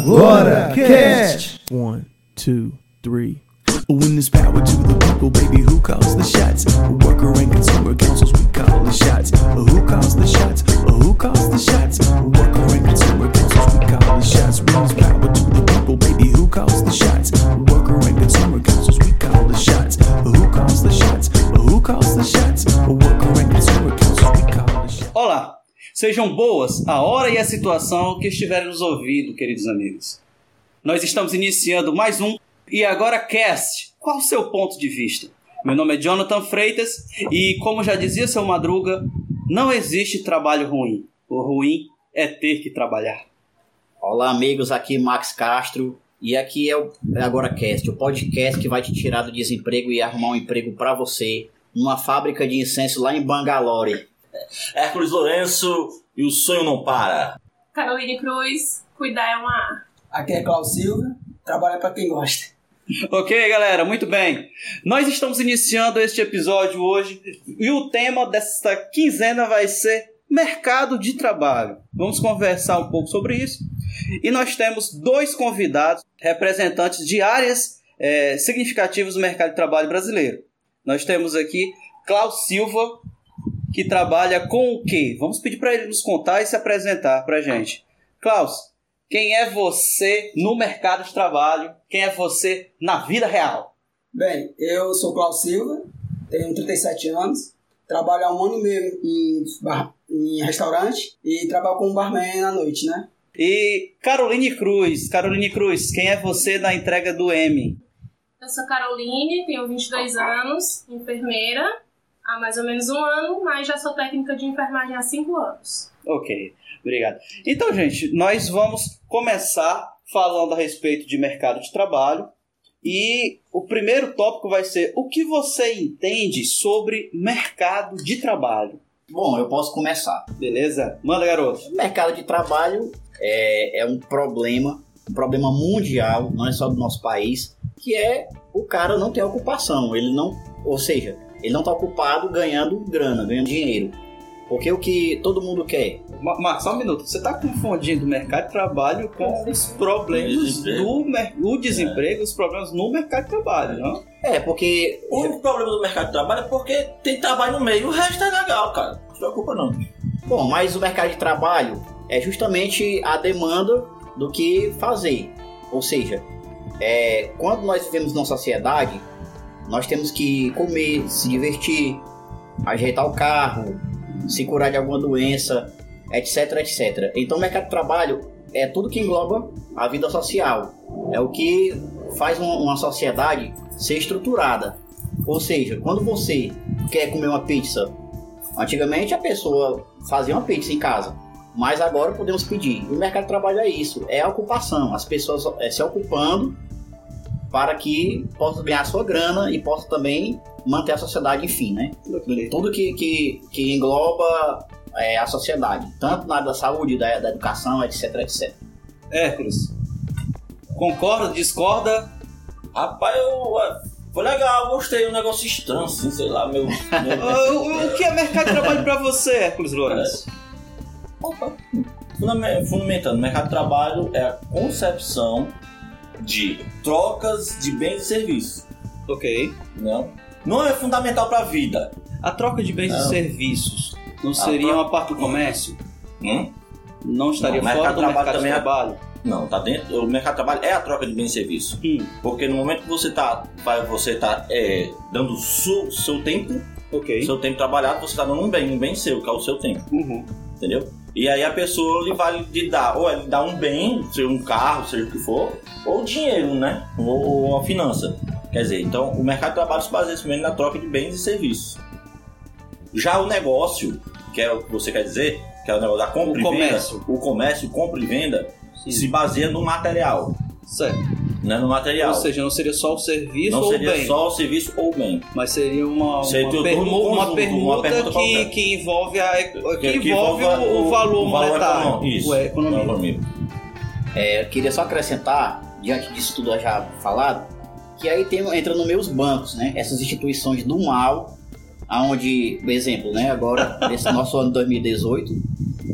Agora Cast. One, two, three. When there's power to the people, baby, who calls the shots? Boas a hora e a situação que estiverem nos ouvindo, queridos amigos. Nós estamos iniciando mais um E Agora Cast. Qual o seu ponto de vista? Meu nome é Jonathan Freitas e, como já dizia seu Madruga, não existe trabalho ruim. O ruim é ter que trabalhar. Olá, amigos, aqui Max Castro. E aqui é o Agora Cast, o podcast que vai te tirar do desemprego e arrumar um emprego para você numa fábrica de incenso lá em Bangalore. Hércules Lourenço e o sonho não para. Caroline Cruz, cuidar é uma arte. Aqui é Cláudio Silva, trabalha para quem gosta. Ok, galera, muito bem. Nós estamos iniciando este episódio hoje e o tema desta quinzena vai ser mercado de trabalho. Vamos conversar um pouco sobre isso. E nós temos dois convidados, representantes de áreas eh, significativas do mercado de trabalho brasileiro. Nós temos aqui Klaus Silva, que trabalha com o quê? Vamos pedir para ele nos contar e se apresentar para a gente. Klaus, quem é você no mercado de trabalho? Quem é você na vida real? Bem, eu sou Cláudio Silva, tenho 37 anos, trabalho há um ano e meio em, bar, em restaurante e trabalho como barman à noite, né? E Caroline Cruz, Caroline Cruz, quem é você na entrega do M? Eu sou Caroline, tenho 22 anos, enfermeira, há mais ou menos um ano, mas já sou técnica de enfermagem há 5 anos. Ok, obrigado. Então, gente, nós vamos começar falando a respeito de mercado de trabalho. E o primeiro tópico vai ser o que você entende sobre mercado de trabalho. Bom, eu posso começar. Beleza? Manda, garoto. O mercado de trabalho é, é um problema, um problema mundial, não é só do nosso país, que é o cara não ter ocupação. Ele não, ou seja, ele não está ocupado ganhando grana, ganhando dinheiro. Porque o que todo mundo quer? Ma- Marcos, só um minuto. Você está confundindo o mercado de trabalho com os problemas Desemprego. do mer- o desemprego, os problemas no mercado de trabalho, não? É, porque O único problema do mercado de trabalho é porque tem trabalho no meio, o resto é legal, cara. Não se preocupa não. Bom, mas o mercado de trabalho é justamente a demanda do que fazer. Ou seja, é, quando nós vivemos numa sociedade, nós temos que comer, se divertir, ajeitar o carro, se curar de alguma doença, etc, etc. Então o mercado de trabalho é tudo que engloba a vida social. É o que faz uma, sociedade ser estruturada. Ou seja, quando você quer comer uma pizza Antigamente a pessoa fazia uma pizza em casa, mas agora podemos pedir. E o mercado de trabalho é isso, é a ocupação, as pessoas é, se ocupando para que possam ganhar sua grana e possam também manter a sociedade, enfim, né? Tudo que, que, que engloba é, a sociedade, tanto na área da saúde, da, da educação, etc, etc. Hércules. Concorda, discorda? Rapaz, eu, ué, foi legal, gostei, um negócio estranho, assim, sei lá, meu... meu... O, que é mercado de trabalho para você, Hércules Lourenço? Opa. Fundame- Fundamentando, mercado de trabalho é a concepção de trocas de bens e serviços. Ok. Não, não é fundamental para a vida. A troca de bens e Não. serviços não seria uma parte do comércio? Hum? Não estaria Não, fora do mercado de também é- trabalho? Não, tá dentro. O mercado de trabalho é a troca de bens e serviços. Hum, Porque no momento que você tá, vai- você tá é, dando seu, seu tempo, ok. seu tempo trabalhado, você tá dando um bem, um bem seu, que é o seu tempo, Uhum. entendeu? E aí a pessoa lhe vai lhe dar, ou ele dá um bem, seja um carro, seja o que for, ou dinheiro, né? Ou, ou uma finança. Quer dizer, então o mercado de trabalho se baseia simplesmente na troca de bens e serviços. Já o negócio, que é o que você quer dizer, que é o negócio da compra O e comércio. venda, o comércio, compra e venda, Sim. se baseia no material, Certo. Né? No material. Ou seja, não seria só o serviço não ou o seria bem, só o serviço ou o bem. mas seria uma, Seria uma, permu- um uma permuta, uma permuta que, que envolve, a, que Que- envolve o, o valor o valor monetário. econômico. Isso, o economia. economia. É, eu queria só acrescentar, diante disso tudo já falado, que aí tem, entra no meio os bancos, né? Essas instituições do mal, aonde, por exemplo, né? Agora, nesse nosso ano 2018,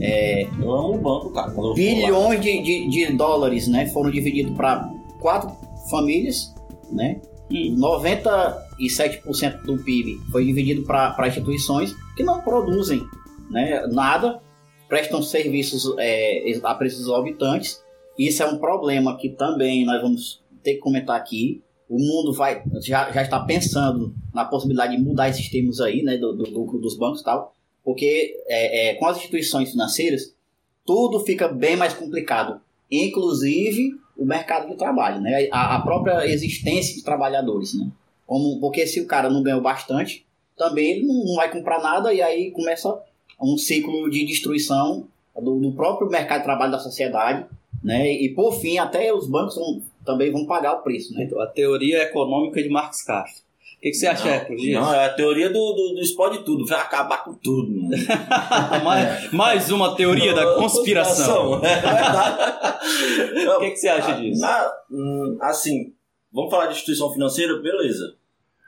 é, Eu amo o banco, cara. Bilhões de, de, de dólares, né? Foram divididos para quatro famílias, né? E 97% do PIB foi dividido para instituições que não produzem né, nada, prestam serviços é, a preços exorbitantes. Isso é um problema que também nós vamos ter que comentar aqui. O mundo vai já, já está pensando na possibilidade de mudar esses termos aí, né, do, do lucro dos bancos e tal, porque é, é, com as instituições financeiras tudo fica bem mais complicado, inclusive o mercado de trabalho, né, a, a própria existência de trabalhadores, né, como, porque se o cara não ganhou bastante, também ele não, não vai comprar nada e aí começa um ciclo de destruição do, do próprio mercado de trabalho da sociedade, né, e por fim até os bancos vão- também vão pagar o preço, né. Então, a teoria econômica de Marx Castro. O que, que você acha, Hércules, disso? Não, é a teoria do, do, do explode tudo, vai acabar com tudo, mano. mais, mais uma teoria da conspiração. É verdade. O que, que você acha disso? Na- hum, assim, vamos falar de instituição financeira, beleza.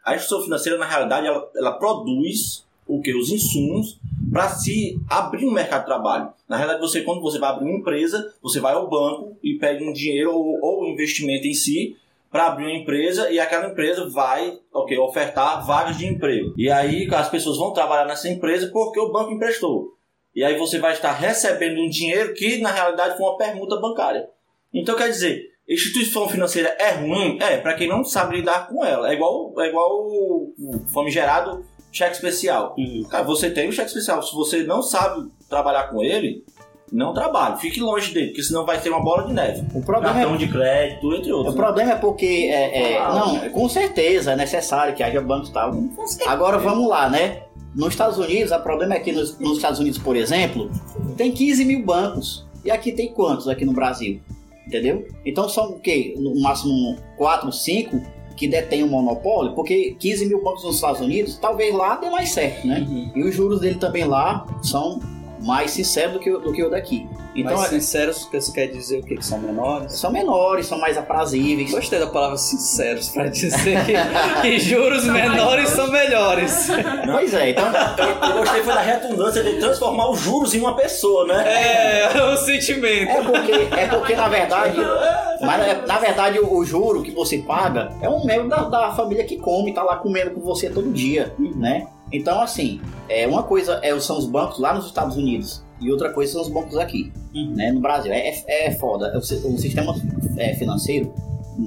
A instituição financeira, na realidade, ela, ela produz o que? Os insumos para se abrir um mercado de trabalho. Na realidade, você, quando você vai abrir uma empresa, você vai ao banco e pede um dinheiro ou, ou investimento em si para abrir uma empresa e aquela empresa vai ok, ofertar vagas de emprego. E aí as pessoas vão trabalhar nessa empresa porque o banco emprestou. E aí você vai estar recebendo um dinheiro que na realidade foi uma permuta bancária. Então quer dizer, instituição financeira é ruim? É, para quem não sabe lidar com ela. É igual, é igual o famigerado cheque especial. Cara, você tem o cheque especial. Se você não sabe trabalhar com ele, não trabalhe. Fique longe dele, porque senão vai ter uma bola de neve. O problema é Cartão de crédito, entre outros. O né? problema é porque, é, é, Ah, não, com certeza é necessário que haja bancos e tal. Agora vamos lá, né? Nos Estados Unidos, o problema é que nos, nos Estados Unidos, por exemplo, tem 15 mil bancos. E aqui tem quantos aqui no Brasil? Entendeu? Então são o quê? No máximo 4, 5 que detêm o monopólio, porque 15 mil bancos nos Estados Unidos, talvez lá dê mais certo, né? Uhum. E os juros dele também lá são mais sinceros do que, o- do que o daqui. Então, Mas é- sinceros, isso quer dizer o quê? Que são menores? são menores, são mais aprazíveis. Gostei da palavra sinceros pra dizer que, que juros menores são melhores. Pois é, então Eu gostei foi da redundância de transformar os juros em uma pessoa, né? É, o sentimento. É porque, é porque na verdade, mas, é- na verdade o, o juro que você paga é um membro da, da família que come, tá lá comendo com você todo dia, né? Então assim, é uma coisa é, são os bancos lá nos Estados Unidos e outra coisa são os bancos aqui, né? No Brasil é, é, é foda. O, o sistema é, financeiro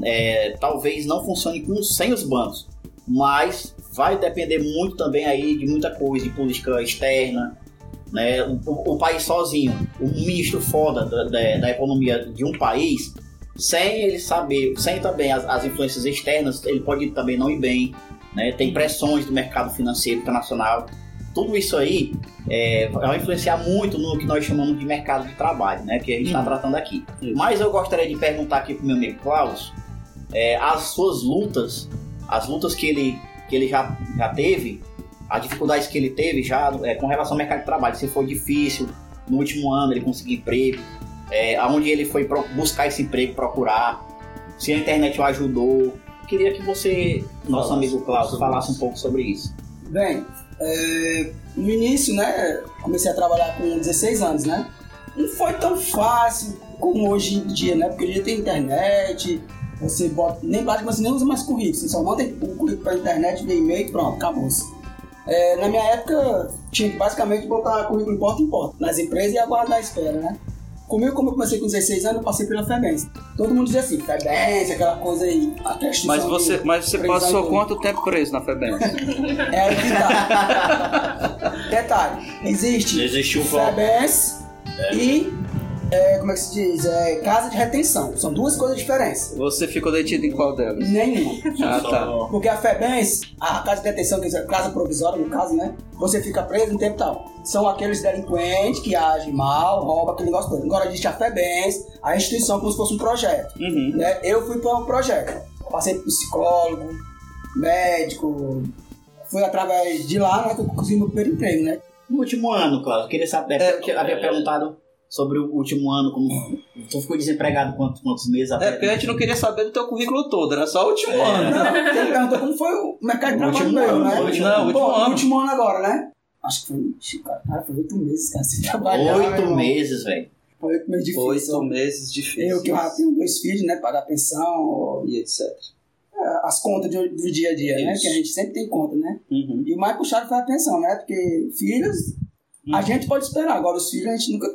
é, talvez não funcione com, sem os bancos, mas vai depender muito também aí de muita coisa, de política externa, né? O, o- o país sozinho, o ministro foda da, da- da economia de um país, sem ele saber, sem também as, as influências externas, ele pode também não ir bem, né? Tem pressões do mercado financeiro internacional. Tudo isso aí é, vai influenciar muito no que nós chamamos de mercado de trabalho, né? Que a gente está Uhum. tratando aqui. Mas eu gostaria de perguntar aqui pro meu amigo Klaus é, as suas lutas, as lutas que ele, que ele já, já teve, as dificuldades que ele teve já é, com relação ao mercado de trabalho. Se foi difícil no último ano ele conseguir emprego, é, aonde ele foi buscar esse emprego, procurar, se a internet o ajudou. Queria que você, nosso Falasse amigo um sobre falasse um pouco sobre isso. Bem, é, no início, né, comecei a trabalhar com 16 anos, né? Não foi tão fácil como hoje em dia, né? Porque hoje em dia tem internet, você bota. Nem basicamente você nem usa mais currículo, você só manda o currículo pra internet, vê e-mail e pronto, acabou-se. É, na minha época, tinha que basicamente botar currículo em porta em porta, nas empresas e aguardar a espera, né? Comigo, como eu comecei com 16 anos, eu passei pela FEBENS. Todo mundo dizia assim, FEBENS, aquela coisa aí. a Mas você, de mas você passou quanto tempo preso na FEBEM? é aí que tá. Detalhe, existe o FEBES e, é, como é que se diz? É, casa de retenção. São duas coisas diferentes. Você ficou detido em qual delas? Nenhuma. Ah, tá. Porque a FEBES, a casa de detenção, que é a casa provisória, no caso, né? Você fica preso um tempo e tal. São aqueles delinquentes que agem mal, roubam aquele negócio todo. Agora existe a FEBES, a instituição como se fosse um projeto. Uhum. né? Eu fui para um projeto. Passei por psicólogo, médico. Foi através de lá né, que eu consegui meu primeiro emprego, né? No último ano, Cláudio, queria saber, É, eu te- havia perguntado sobre o último ano, como tu ficou desempregado quantos, quantos meses É, até? porque a gente não queria saber do teu currículo todo, era só o último ano. Não, você perguntou como foi o mercado de trabalho meu, ano, né? o último Não, o último Bom, ano. o último ano agora, né? Acho que foi. Cara, foi oito meses, cara, sem trabalhar. Oito meu irmão. meses, velho. Foi oito meses difícil. Oito meses difíceis. Eu que eu já tenho dois filhos, né? Pagar pensão, E etc. é, as contas do, do dia a dia, né? Isso. Que a gente sempre tem conta, né? Uhum. E o mais puxado foi a pensão, né? Porque filhos, a Uhum. gente pode esperar. Agora, os filhos a gente nunca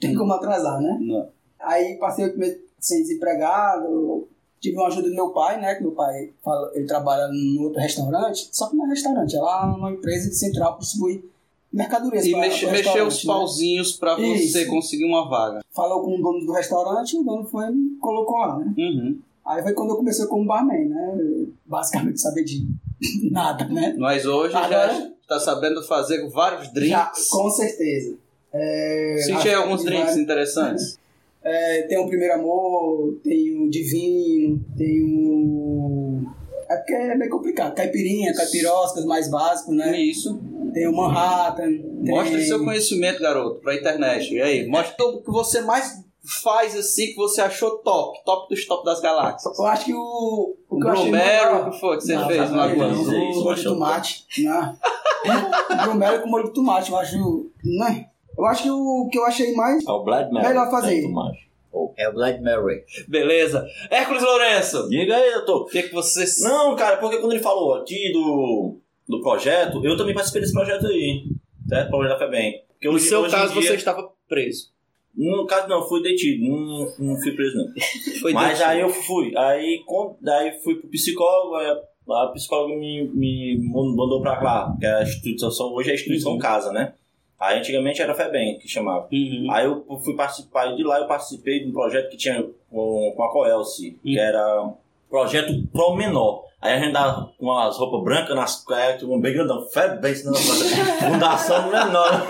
tem como atrasar, né? Não. Aí passei oito meses sem desempregado. Tive uma ajuda do meu pai, né? Que meu pai fala, ele trabalha num outro restaurante, só que não é restaurante, é lá numa empresa de central para distribuir mercadorias. E mexe- mexeu os né? pauzinhos pra você Isso. conseguir uma vaga. Falou com o dono do restaurante e o dono foi e colocou lá, né? Uhum. Aí foi quando eu comecei como barman, né? Basicamente saber de nada, né? Mas hoje Agora- já está sabendo fazer vários Já, drinks. com certeza. É, Senti aí alguns drinks interessantes. É, tem o Primeiro Amor, tem o Divino, tem o. É porque é meio complicado. Caipirinha, caipiroscas mais básicos, né? Isso. Tem o Manhattan. Tem... Mostre seu conhecimento, garoto, pra internet. E aí? Mostre o que você mais faz assim, que você achou top. Top dos top das galáxias. Eu acho que o. O Bromero, melhor- o que foi que você Não, fez não, lá não, com não, o molho de tomate. Não. O Bromero com molho de tomate, eu acho. Né? Eu acho que o que eu achei mais. É o Blood Mary. Melhor fazer. Tem tomate. É o Blood Mary. Beleza. Hércules Lourenço, Diga aí, doutor. o que, que você. Não, cara, porque quando ele falou aqui do, do projeto, eu também participei desse projeto aí. Certo? Projeto da FEBEM. Porque No hoje- seu hoje caso, dia- você estava preso. No caso, não, fui detido. Não, não fui preso, não. Foi Mas detido. aí eu fui. Aí com- daí fui pro psicólogo, aí a, a psicóloga me, me mandou pra lá, que é a instituição, hoje é a instituição Uhum. casa, né? Aí antigamente era FEBEM que chamava. Uhum. Aí eu fui participar, de lá eu participei de um projeto que tinha com, com a Coelce, que Hum. era projeto Pro Menor. Aí a gente dava com as roupas brancas nas costas, um bem grandão, FEBEM, senão fundação menor.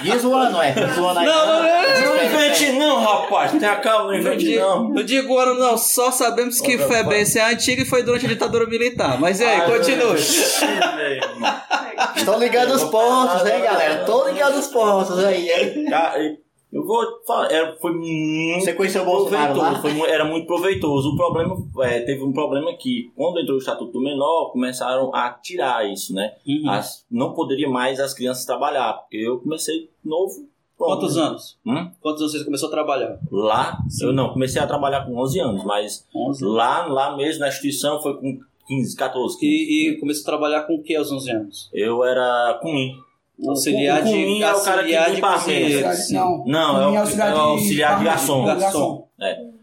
Diz o ano, é. Diz o ano aí. Não, não, não, Não invente não, rapaz, tenha calma, não Não invente digo, não. não digo ano, não. Só sabemos que FEBENse é antiga e foi durante a ditadura militar. Mas e aí, continua. Estou ligando os pontos, hein, galera? Tô ligando os pontos aí, hein? Eu vou falar, era, foi muito Você conheceu o Bolsonaro proveitoso, foi era muito proveitoso. O problema, é, teve um problema que, quando entrou o Estatuto do Menor, começaram a tirar isso, né? Uhum. As- não poderia mais as crianças trabalhar, porque eu comecei novo. pronto. Quantos anos? Hum? Quantos anos você começou a trabalhar? Lá, eu não, comecei a trabalhar com 11 anos, mas 11. lá, lá mesmo na instituição foi com 15, 14, 15. E, e começou a trabalhar com o que aos 11 anos? Eu era cumim. Auxiliar o de cumim é o cara que de limpa a mesa. Não, Não, é o- auxiliar é o auxiliar de garçom. garçom.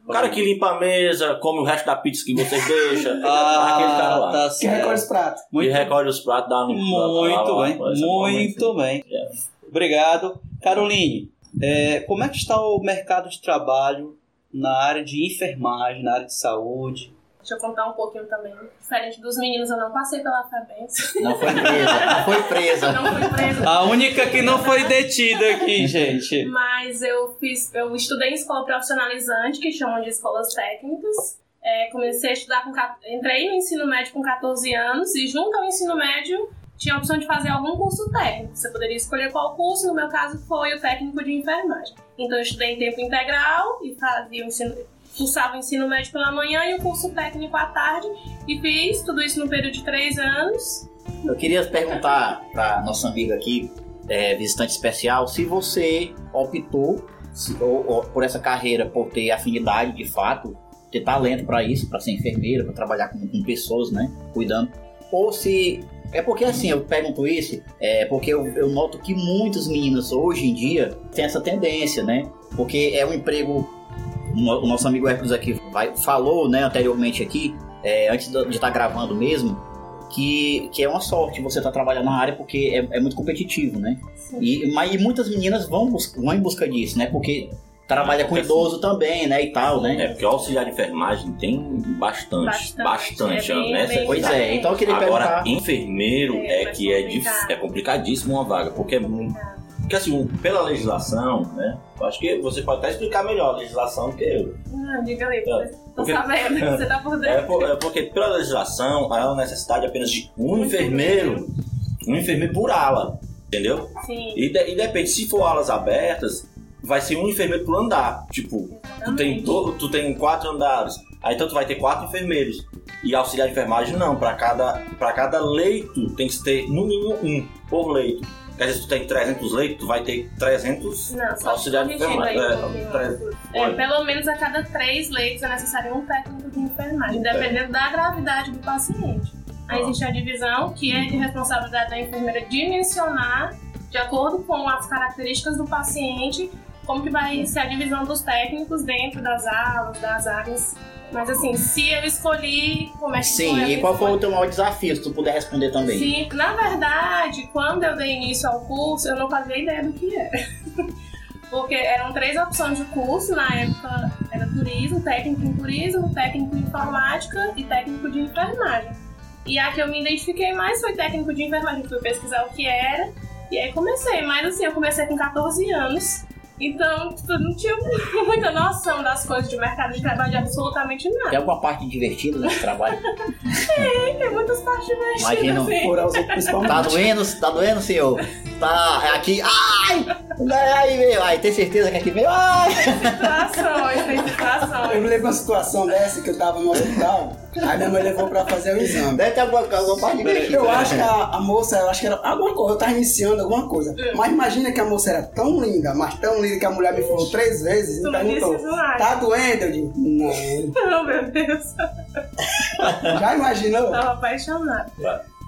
O cara que limpa a mesa, come o resto da pizza que vocês deixam. Ah, aquele cara lá. tá Que recolhe os pratos. Muito, recolhe os pratos, dá uma muito bem, essa muito bem. É. Obrigado. Caroline, é, como é que está o mercado de trabalho na área de enfermagem, na área de saúde? Deixa eu contar um pouquinho também. Diferente dos meninos, eu não passei pela FEBEM. Não foi presa, não foi presa. Não fui presa. A única que não foi detida aqui, gente. Mas eu fiz, eu estudei em escola profissionalizante, que chamam de escolas técnicas. É, comecei a estudar com. Entrei no ensino médio com 14 anos e junto ao ensino médio tinha a opção de fazer algum curso técnico. Você poderia escolher qual curso, no meu caso foi o técnico de enfermagem. Então eu estudei em tempo integral e fazia o ensino, cursava o ensino médio pela manhã e o curso técnico à tarde. E fiz tudo isso no período de três anos. Eu queria perguntar para nossa amiga aqui, é, visitante especial, se você optou se- ou- ou por essa carreira por ter afinidade de fato, ter talento para isso, para ser enfermeira, para trabalhar com, com pessoas, né, cuidando, ou se é porque assim, eu pergunto isso, é porque eu, eu noto que muitas meninas hoje em dia têm essa tendência, né? Porque é um emprego. O nosso amigo Hércules aqui vai, falou né, anteriormente aqui, é, antes de estar gravando mesmo, que, que é uma sorte você estar trabalhando na área porque é, é muito competitivo, né? E, mas e muitas meninas vão, bus- vão em busca disso, né? Porque trabalha com É, idoso também, né? E tal, né? É, porque o auxiliar de enfermagem tem bastante, Bastante. bastante, É bem- né? bem- Pois é, então eu queria Agora, perguntar. enfermeiro É, é, que é, dif- é complicadíssimo uma vaga, porque é muito. Porque assim, pela legislação, né? Eu acho que você pode até explicar melhor a legislação do que eu. Ah, diga aí, É, tô porque- sabendo, você tá por É, dentro. por- é porque pela legislação há uma necessidade apenas de um enfermeiro, um enfermeiro por ala, entendeu? Sim, E, de- e depende, se for alas abertas, vai ser um enfermeiro por andar. Tipo, tu tem, exatamente. to, tu tem quatro andares, aí então tu vai ter quatro enfermeiros. E auxiliar de enfermagem não, para cada, pra cada leito tem que ter no mínimo um. por leito. Quer dizer, se tu tem 300 leitos, tu vai ter 300 Não, só auxiliares de enfermagem. É, 300. É, pelo menos a cada três leitos é necessário um técnico de enfermagem, dependendo da gravidade do paciente. Aí existe a divisão, que é de responsabilidade da enfermeira dimensionar, de acordo com as características do paciente, como que vai ser a divisão dos técnicos dentro das alas, das áreas. Mas assim, se eu escolhi, como é que Sim, e qual foi o teu maior desafio, se tu puder responder também? Sim, na verdade, quando eu dei início ao curso, eu não fazia ideia do que era. Porque eram três opções de curso, na época era turismo, técnico em turismo, técnico em informática e técnico de enfermagem. E a que eu me identifiquei mais foi técnico de enfermagem, fui pesquisar o que era, e aí comecei, mas assim, eu comecei com 14 anos, então tipo, eu não tinha muita noção das coisas de mercado de trabalho, de absolutamente nada. Tem alguma parte divertida nesse trabalho? Tem muitas partes divertidas, Imagino. assim. Por os outros, principalmente. Tá doendo? Tá doendo, senhor? Tá é aqui. Ai! Ai, veio. Ai, tem certeza que aqui veio? Ai! situações, tem Eu me situações. lembro de uma situação dessa que eu tava no hospital, aí minha mãe levou pra fazer o exame. Deve ter alguma, alguma parte divertida. Eu acho que a, a moça, eu acho que era alguma coisa, eu tava iniciando alguma coisa. Mas imagina que a moça era tão linda, mas tão linda que a mulher me falou três vezes Tu e não perguntou. Tá doendo? Eu digo: Não. Não, meu Deus. Já imaginou? Tava apaixonada.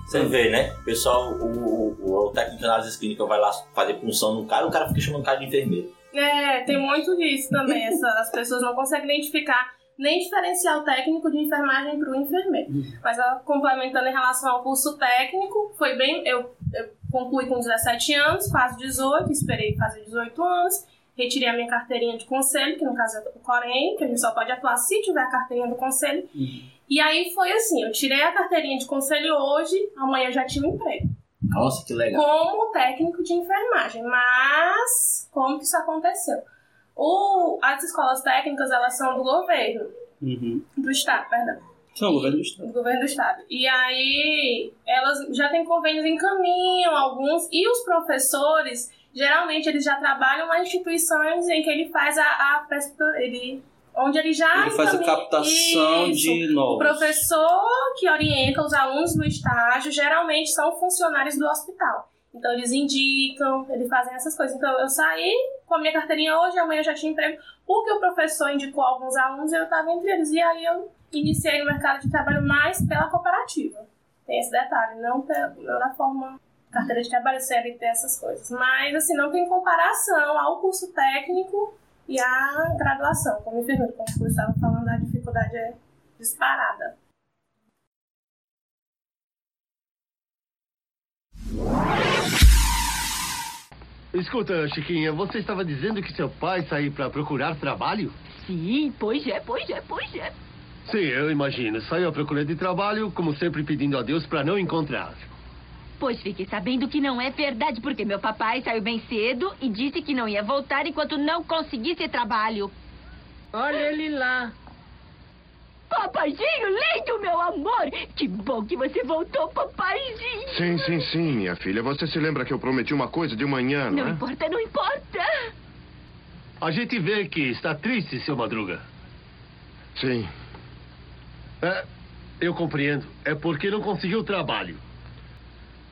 Você vê, né? O pessoal, o, o, o técnico de análise clínica vai lá fazer punção no cara, o cara fica chamando o cara de enfermeiro. É, tem muito disso também. Essa, as pessoas não conseguem identificar nem diferenciar o técnico de enfermagem para o enfermeiro. Mas complementando em relação ao curso técnico, foi bem. Eu, eu concluí com 17 anos, faço 18, esperei fazer 18 anos. Retirei a minha carteirinha de conselho, que no caso é o Corém, que a gente só pode atuar se tiver a carteirinha do conselho. E aí foi assim, eu tirei a carteirinha de conselho hoje, amanhã eu já tinha um emprego. Nossa, que legal. Como técnico de enfermagem. Mas, como que isso aconteceu? O, as escolas técnicas, elas são do governo, Uhum. do estado, perdão. São governo do estado. Do governo do estado. E aí, elas já têm convênios em caminho, alguns, e os professores, geralmente, eles já trabalham nas instituições em que ele faz a, a ele onde ele já Ele faz a captação Isso. de O novos. professor que orienta os alunos no estágio geralmente são funcionários do hospital. Então eles indicam, eles fazem essas coisas. Então eu saí com a minha carteirinha hoje, amanhã eu já tinha emprego, porque o professor indicou alguns alunos e eu estava entre eles. E aí eu iniciei no mercado de trabalho mais pela cooperativa. Tem esse detalhe, não, pela, não da forma carteira de trabalho, CLT, essas coisas. Mas assim, não tem comparação ao curso técnico e à graduação. Como enfermeiro, como você estava falando, a dificuldade é disparada. Escuta, Chiquinha, você estava dizendo que seu pai saiu para procurar trabalho? Sim, pois é, pois é, pois é. Sim, eu imagino. Saiu à procura de trabalho, como sempre pedindo a Deus para não encontrar. Pois fique sabendo que não é verdade, porque meu papai saiu bem cedo e disse que não ia voltar enquanto não conseguisse trabalho. Olha ele lá. Papaizinho, lindo, meu amor! Que bom que você voltou, papaizinho! Sim, sim, sim, minha filha. Você se lembra que eu prometi uma coisa de manhã, não, Não é? importa, não importa! A gente vê que está triste, seu Madruga. Sim. É, eu compreendo. É porque não conseguiu trabalho.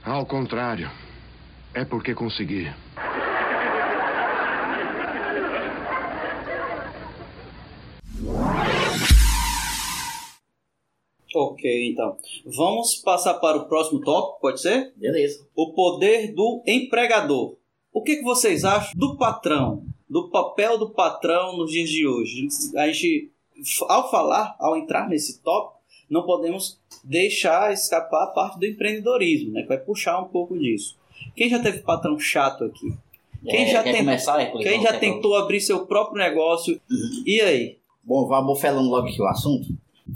Ao contrário. É porque consegui. Ok, então. Vamos passar para o próximo tópico, pode ser? Beleza. O poder do empregador. O que, que vocês acham do patrão? Do papel do patrão nos dias de hoje? A gente, ao falar, ao entrar nesse tópico, não podemos deixar escapar a parte do empreendedorismo, né? Que vai puxar um pouco disso. Quem já teve patrão chato aqui? Quem É, já tem- começar? Quem já tentou abrir seu próprio negócio? E aí? Bom, vamos falando logo aqui o assunto,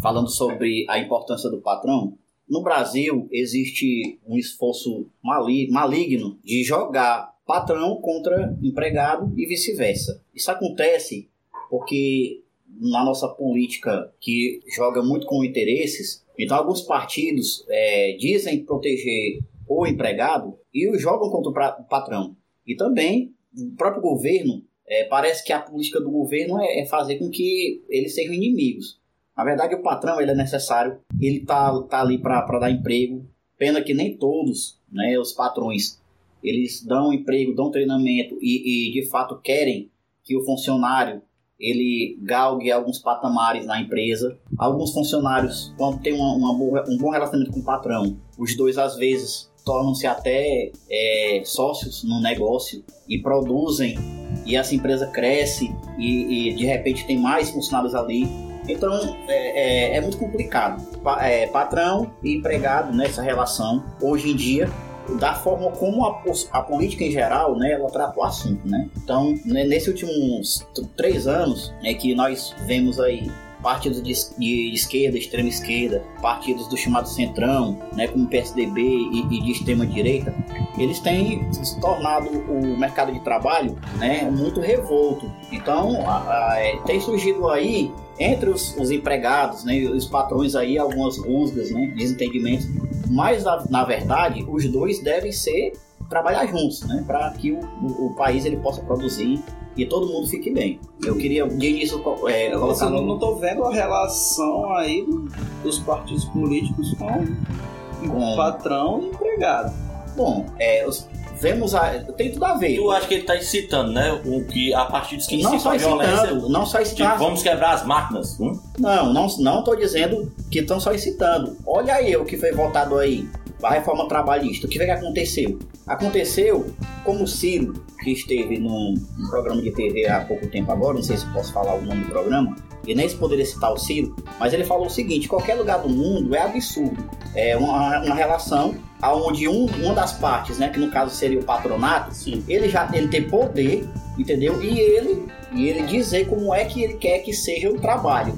falando sobre a importância do patrão. No Brasil, existe um esforço mali- maligno de jogar patrão contra empregado e vice-versa. Isso acontece porque na nossa política que joga muito com interesses, então alguns partidos é, dizem proteger o empregado e o jogam contra o patrão. E também o próprio governo é, parece que a política do governo é, é fazer com que eles sejam inimigos. Na verdade, o patrão ele é necessário, ele tá, tá ali para dar emprego. Pena que nem todos né, os patrões eles dão emprego, dão treinamento e, e de fato querem que o funcionário ele galgue alguns patamares na empresa. Alguns funcionários, quando tem uma, uma boa, um bom relacionamento com o patrão, os dois às vezes tornam-se até é, sócios no negócio e produzem e essa empresa cresce e, e de repente tem mais funcionários ali. Então é, é, é muito complicado. Pa, é, patrão e empregado nessa relação hoje em dia da forma como a, a, política em geral, né, ela trata o assunto, né? Então, né, nesses últimos três anos, é que nós vemos aí partidos de, de, esquerda, extrema esquerda, partidos do chamado centrão, né, como PSDB e, e de extrema direita, eles têm se tornado o mercado de trabalho, né, muito revolto. Então, a, a, é, tem surgido aí entre os, os empregados, né, os patrões aí algumas rusgas, né, desentendimentos mas, na, na verdade, os dois devem ser trabalhar juntos, né? Para que o, o, o, país ele possa produzir e todo mundo fique bem. Eu queria de início é, eu colocar. Não, no... não tô vendo a relação aí dos partidos políticos com, com... patrão e empregado. Bom, é, os, vemos a. Tem tudo a ver. Tu acha que ele está incitando, né? O que a partir dos que não só incitando, não só incitando. Tipo, vamos quebrar as máquinas. Hum? Não, não, não tô dizendo que estão só incitando. Olha aí o que foi votado aí. A reforma trabalhista. O que foi que aconteceu? Aconteceu como o Ciro, que esteve num programa de TV há pouco tempo agora, não sei se posso falar o nome do programa, e nem se poderia citar o Ciro, mas ele falou o seguinte: qualquer lugar do mundo é absurdo. É uma, uma relação onde um, uma das partes, né, que no caso seria o patronato, Sim. ele já ele tem poder, entendeu? E ele e ele dizer como é que ele quer que seja o trabalho.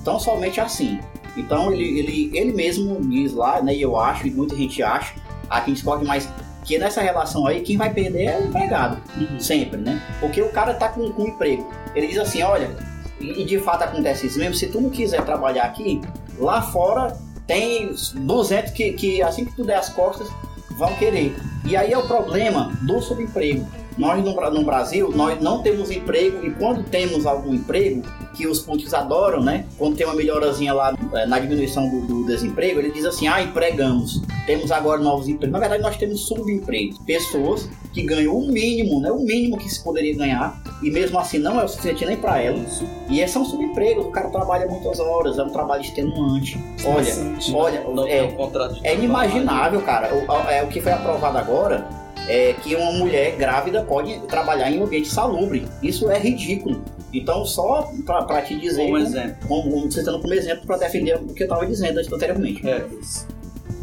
Então somente assim. Então ele, ele, ele mesmo diz lá, né, e eu acho, e muita gente acha, aqui discorde, mas que nessa relação aí, quem vai perder é o empregado. Uhum. Sempre, né? Porque o cara tá com, com um emprego. Ele diz assim, olha, e de fato acontece isso mesmo, se tu não quiser trabalhar aqui, lá fora tem 200 que, que assim que tu der as costas vão querer. E aí é o problema do subemprego. Nós no, Brasil, nós não temos emprego e quando temos algum emprego, que os políticos adoram, né? Quando tem uma melhorazinha lá é, na diminuição do, do, desemprego, ele diz assim: ah, empregamos, temos agora novos empregos. Na verdade, nós temos subempregos, pessoas que ganham o mínimo, né? O mínimo que se poderia ganhar, e mesmo assim não é o suficiente nem para elas. E esses são subempregos, o cara trabalha muitas horas, é um trabalho extenuante. Olha, olha, é, é inimaginável, cara. O, é, o que foi aprovado agora é que uma mulher grávida pode trabalhar em um ambiente salubre. Isso é ridículo. Então, só para te dizer, como exemplo, como, você como exemplo para defender o que eu estava dizendo anteriormente. É.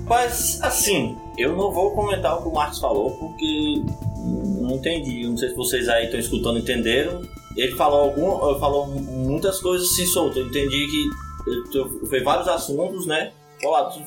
Mas, assim, eu não vou comentar o que o Marcos falou, porque não entendi. Não sei se vocês aí estão escutando entenderam. Ele falou, algum, falou muitas coisas assim soltas. Eu entendi que foi vários assuntos, né?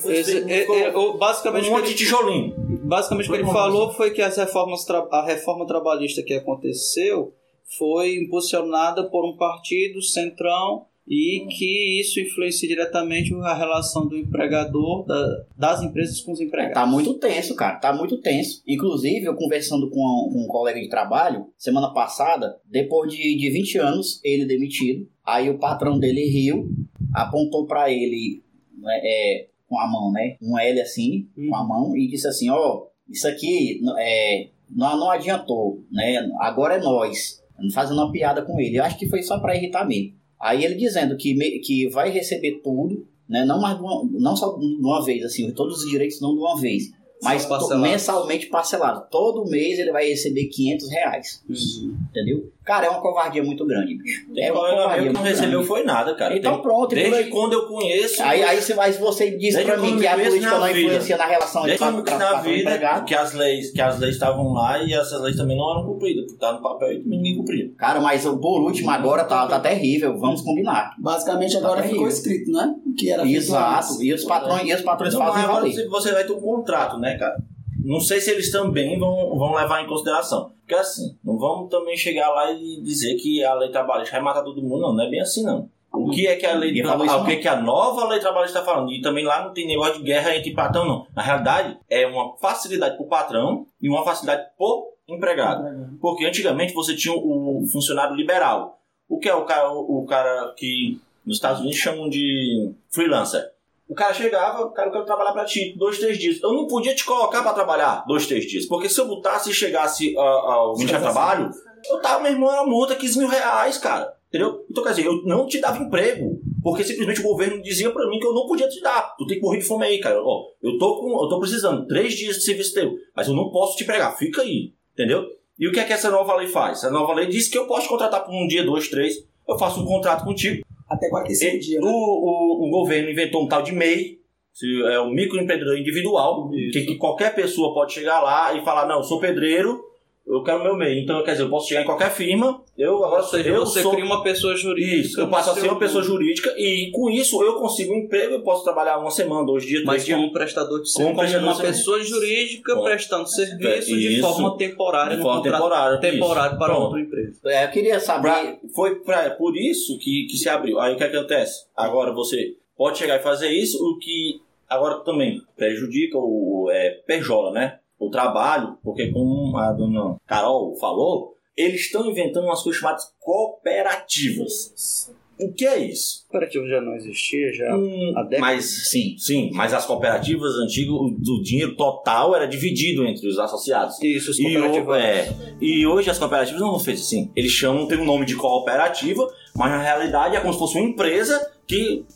Esse, é, é, basicamente um monte de tijolinho. Basicamente o que ele falou foi que as reformas a reforma trabalhista que aconteceu foi impulsionada por um partido centrão e que isso influencia diretamente a relação do empregador, da, das empresas com os empregados. Tá muito tenso, cara, tá muito tenso. Inclusive, eu conversando com um, um colega de trabalho, semana passada, depois de, de 20 anos, ele demitido, aí o patrão dele riu, apontou para ele é, com a mão, né, um L assim, com a mão, e disse assim, ó, oh, isso aqui é, não, não adiantou, né, agora é nós fazendo uma piada com ele. Eu acho que foi só para irritar mesmo. Aí ele dizendo que, que vai receber tudo, né? não, mais uma, não só de uma vez, assim, todos os direitos não de uma vez, mas mensalmente parcelado. Todo mês ele vai receber 500 reais. Uhum. Entendeu? Cara, é uma covardia muito grande, bicho. é uma covardia não recebeu foi nada, cara. Então pronto. Desde quando eu conheço... Aí, aí você, aí você diz pra mim que a política não influencia na relação desde de na vida que as leis que as leis estavam lá e essas leis também não eram cumpridas, porque tá no papel e ninguém cumpria. Cara, mas por último agora tá, tá terrível, vamos combinar. Basicamente agora tá ficou escrito, né? Que era Exato, e os patrões, e os patrões então, fazem valer. Você vai ter um contrato, né, cara? Não sei se eles também vão, vão levar em consideração. Porque assim, não vamos também chegar lá e dizer que a lei trabalhista vai matar todo mundo, não. Não é bem assim, não. O que é que a lei o que é que a nova lei trabalhista está falando? E também lá não tem negócio de guerra entre patrão, não. Na realidade, é uma facilidade para o patrão e uma facilidade para o empregado. Porque antigamente você tinha o funcionário liberal. O que é o cara, o cara que nos Estados Unidos chamam de freelancer. O cara chegava, cara, eu quero trabalhar pra ti, dois, três dias. Eu não podia te colocar pra trabalhar dois, três dias. Porque se eu botasse e chegasse ah, ao Ministério do Trabalho, eu tava, meu irmão, uma multa 15 mil reais, cara. Entendeu? Então, quer dizer, eu não te dava emprego. Porque simplesmente o governo dizia pra mim que eu não podia te dar. Tu tem que morrer de fome aí, cara. Ó, eu tô com. Eu tô precisando, três dias de serviço teu, mas eu não posso te pregar. Fica aí. Entendeu? E o que é que essa nova lei faz? A nova lei diz que eu posso contratar por um dia, dois, três. Eu faço um contrato contigo. Até 45 E dias, o, né? o, o governo inventou um tal de MEI, se- é um microempreendedor individual, que, que qualquer pessoa pode chegar lá e falar, não, eu sou pedreiro, eu quero meu MEI. Então, quer dizer, eu posso chegar em qualquer firma, eu agora Ou seja, eu você sou... cria uma pessoa jurídica. Isso, eu passo a ser uma pessoa jurídica e com isso eu consigo um emprego, eu posso trabalhar uma semana, dois dias, Mas três dias. como prestador de Como serviço, prestador uma de serviço. pessoa jurídica Bom. prestando serviço de Isso. forma temporária, De no forma contrato temporária, temporário isso. para Pronto. outra empresa. É, eu queria saber. Pra- foi pra, por isso que, que se abriu. Aí o que acontece? Agora você pode chegar e fazer isso, o que agora também prejudica o é, perjola, né? O trabalho, porque como a dona Carol falou, eles estão inventando umas coisas chamadas cooperativas. O que é isso? A cooperativa já não existia, já Hum, há décadas. mas sim, sim, mas as cooperativas antigas, o do dinheiro total era dividido entre os associados. Isso, os E, cooperativas. é, e hoje as cooperativas não são feitas assim. Eles chamam, tem o nome de cooperativa, mas na realidade é como se fosse uma empresa que,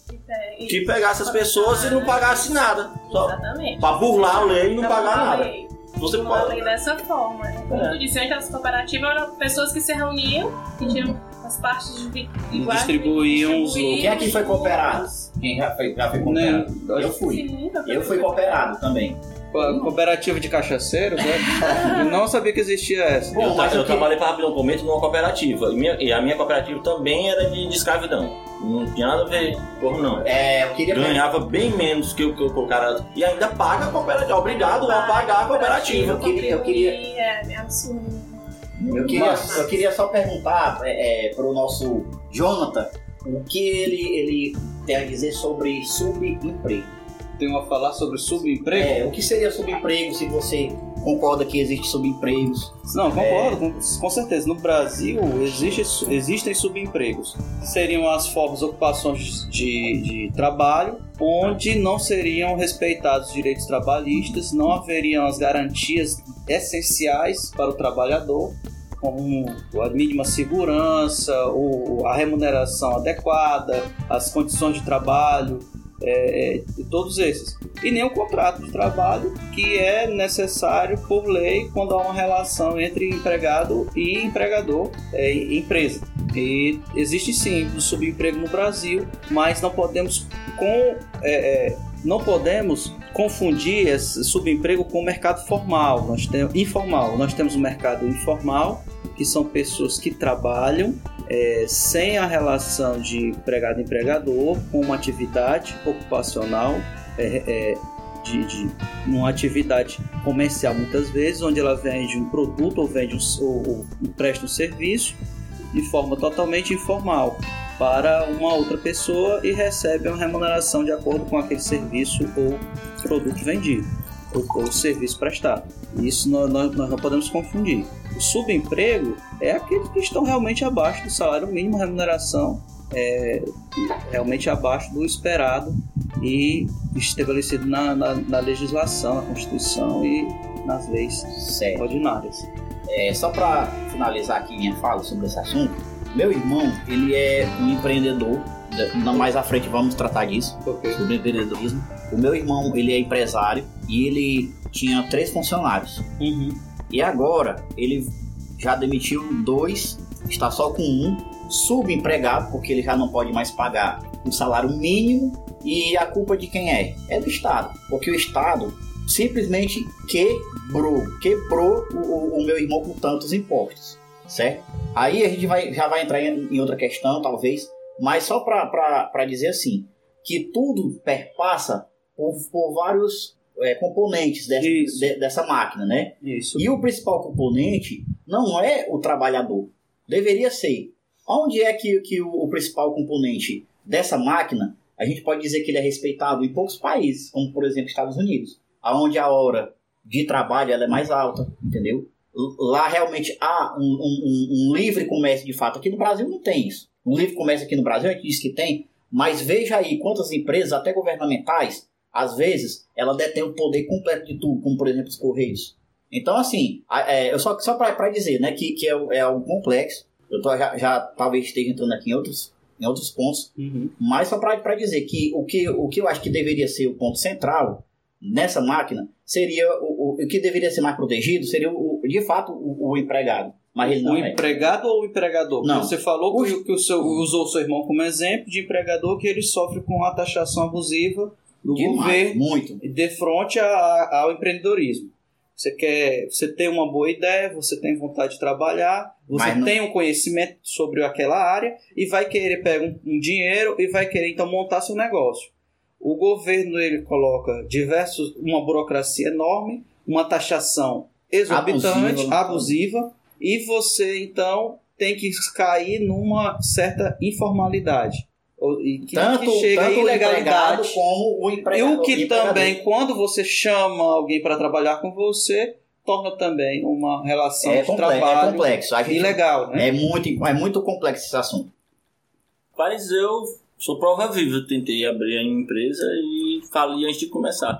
que pegasse as pessoas e não pagasse nada. Só Exatamente. pra burlar a lei e não pagar nada. Você Não a pode. dessa forma. né? Como É. tu disse, antes as cooperativas eram pessoas que se reuniam e tinham as partes de iguais. distribuíam os distribuíam Quem aqui foi cooperado? Quem já foi, já foi cooperado? Né? Eu fui. Sim, Eu fui cooperado também. Co- Cooperativa de cachaceiro, né? Eu não sabia que existia essa. Eu, mas eu o que- trabalhei para Rapidão Comento numa cooperativa. E, minha- e a minha cooperativa também era de, de escravidão. Não tinha nada a ver com não. É, eu queria Ganhava bem menos que o que o cara. E ainda paga a cooperativa. Obrigado a pagar a cooperativa. Eu queria- eu queria- É, é absurdo. Eu queria, eu queria só perguntar é, para o nosso Jonathan o que ele, ele tem a dizer sobre subemprego. Tenho a falar sobre subemprego? É, o que seria subemprego se você concorda que existe subempregos? Não, concordo, com, com certeza. No Brasil existe, existem subempregos. Seriam as formas ocupações de, de trabalho, onde não seriam respeitados os direitos trabalhistas, não haveriam as garantias essenciais para o trabalhador, como a mínima segurança, o, a remuneração adequada, as condições de trabalho, é, todos esses. E nem o contrato de trabalho que é necessário por lei quando há uma relação entre empregado e empregador, é, empresa. E existe sim o subemprego no Brasil, mas não podemos com é, é, não podemos confundir esse subemprego com o mercado formal, nós temos informal. Nós temos o mercado informal, que são pessoas que trabalham é, sem a relação de empregado-empregador, com uma atividade ocupacional, é, é, de, de uma atividade comercial muitas vezes, onde ela vende um produto ou vende um, ou, ou presta um serviço de forma totalmente informal para uma outra pessoa e recebe uma remuneração de acordo com aquele serviço ou produto vendido ou, ou serviço prestado. Isso nós, nós, nós não podemos confundir. O subemprego é aqueles que estão realmente abaixo do salário mínimo, remuneração é, realmente abaixo do esperado e estabelecido na, na, na legislação, na Constituição e nas leis Certo. ordinárias. É, só para finalizar aqui minha fala sobre esse assunto, meu irmão, ele é um empreendedor, não, mais à frente vamos tratar disso, sobre empreendedorismo. O meu irmão, ele é empresário e ele tinha três funcionários. Uhum. E agora ele já demitiu dois, está só com um subempregado, porque ele já não pode mais pagar o salário mínimo. E a culpa de quem é? É do Estado, porque o Estado simplesmente quebrou, quebrou o, o- o meu irmão com tantos impostos, certo? Aí a gente vai, já vai entrar em, em outra questão, talvez, mas só para dizer assim, que tudo perpassa por, por vários é, componentes dessa, de- dessa máquina, né? Isso. E o principal componente não é o trabalhador. Deveria ser. Onde é que, que o, o principal componente dessa máquina, a gente pode dizer que ele é respeitado em poucos países, como por exemplo Estados Unidos, onde a hora de trabalho ela é mais alta, entendeu? Lá realmente há um, um- um- um livre comércio de fato. Aqui no Brasil não tem isso. Um livre comércio aqui no Brasil, a gente diz que tem, Mas veja aí quantas empresas, até governamentais, às vezes, ela detém o poder completo de tudo, como por exemplo os Correios. Então, assim, é, eu só, só para dizer né, que, que é, é algo complexo, eu tô, já, já talvez esteja entrando aqui em outros, em outros pontos, mas só para dizer que o, que o que eu acho que deveria ser o ponto central nessa máquina seria o, o, o que deveria ser mais protegido seria o, o- de fato o, o empregado. Mas ele não o é. empregado ou o empregador? Não. Você falou que, que o seu, usou o seu irmão como exemplo de empregador que ele sofre com a taxação abusiva do Demais, governo muito. de frente ao empreendedorismo. Você quer, você tem uma boa ideia, você tem vontade de trabalhar, você não- tem um conhecimento sobre aquela área e vai querer pegar um, um dinheiro e vai querer então montar seu negócio. O governo ele coloca diversos, uma burocracia enorme, uma taxação exorbitante, Abusiva, né? abusiva, e você então tem que cair numa certa informalidade. E que, Tanto, que chega tanto a o empregado ilegalidade. como o E empregador. o que empregador. também, quando você chama alguém para trabalhar com você, torna também uma relação é de complexo, trabalho é complexo. A gente- ilegal, né? É muito, é muito complexo esse assunto. Mas eu sou prova viva. Eu tentei abrir a empresa e fali antes de começar.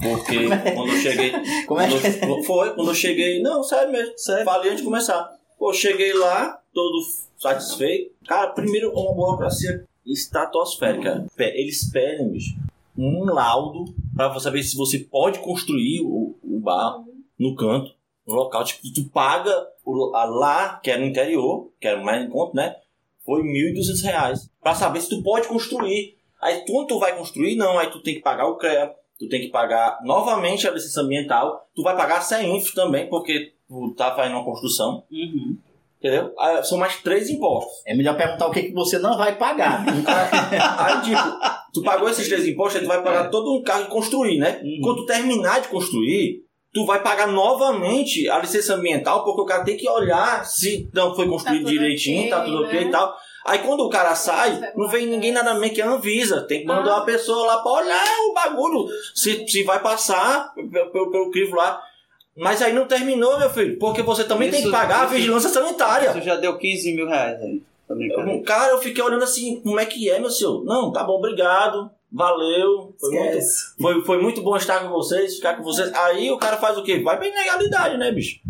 Porque quando eu cheguei. Como é quando que- eu- foi, quando eu cheguei. Não, sério mesmo. Sério? Falei antes de começar. Pô, cheguei lá, todo satisfeito. Cara, primeiro uma burocracia estratosférica. Eles pedem, bicho, um laudo você saber se você pode construir o, o bar no canto, no local. Tipo, tu paga lá, que era no interior, que era mais em conta, né? Foi 1.200 reais. Pra saber se tu pode construir. Aí quando tu vai construir, não. Aí tu tem que pagar o CREA, tu tem que pagar novamente a licença ambiental, tu vai pagar a CEINF também, porque tu tá fazendo uma construção. Uhum. Entendeu? Aí são mais três impostos. É melhor perguntar o que, que você não vai pagar. Aí, tipo, tu pagou esses três impostos, aí tu vai pagar todo um carro de construir, né? Quando tu terminar de construir, tu vai pagar novamente a licença ambiental, porque o cara tem que olhar se não foi construído tudo direitinho, ok, tá tudo ok né? e tal. Aí quando o cara sai, não vem ninguém nada menos que a Anvisa. Tem que mandar uma pessoa lá pra olhar o bagulho. Se, se vai passar pelo, pelo, pelo crivo lá. Mas aí não terminou, meu filho. Porque você também tem Isso- que pagar a isso- vigilância sanitária. Isso já deu 15 mil reais aí. Tá? Eu- Cara, eu fiquei olhando assim, como é que é, meu senhor? Não, tá bom, obrigado. Valeu. Foi muito, foi, foi muito bom estar com vocês, ficar com vocês. Aí o cara faz o quê? Vai pra ilegalidade, né, bicho?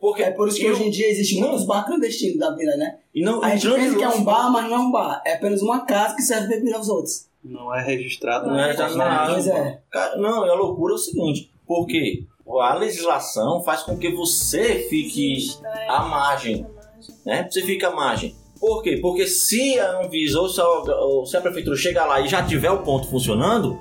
Porque É por isso que eu- hoje em dia existem muitos bar clandestinos da vida, né? E não, A gente entrando pensa que é um bar, mas não é um bar. É apenas uma casa que serve bebida aos outros. Não é registrado. Não é registrado nada. Pois é. Cara, não, a loucura é o seguinte, porque a legislação faz com que você fique à margem, né? Você fica à margem. Por quê? Porque se a Anvisa ou se a, ou se a prefeitura chegar lá e já tiver o ponto funcionando,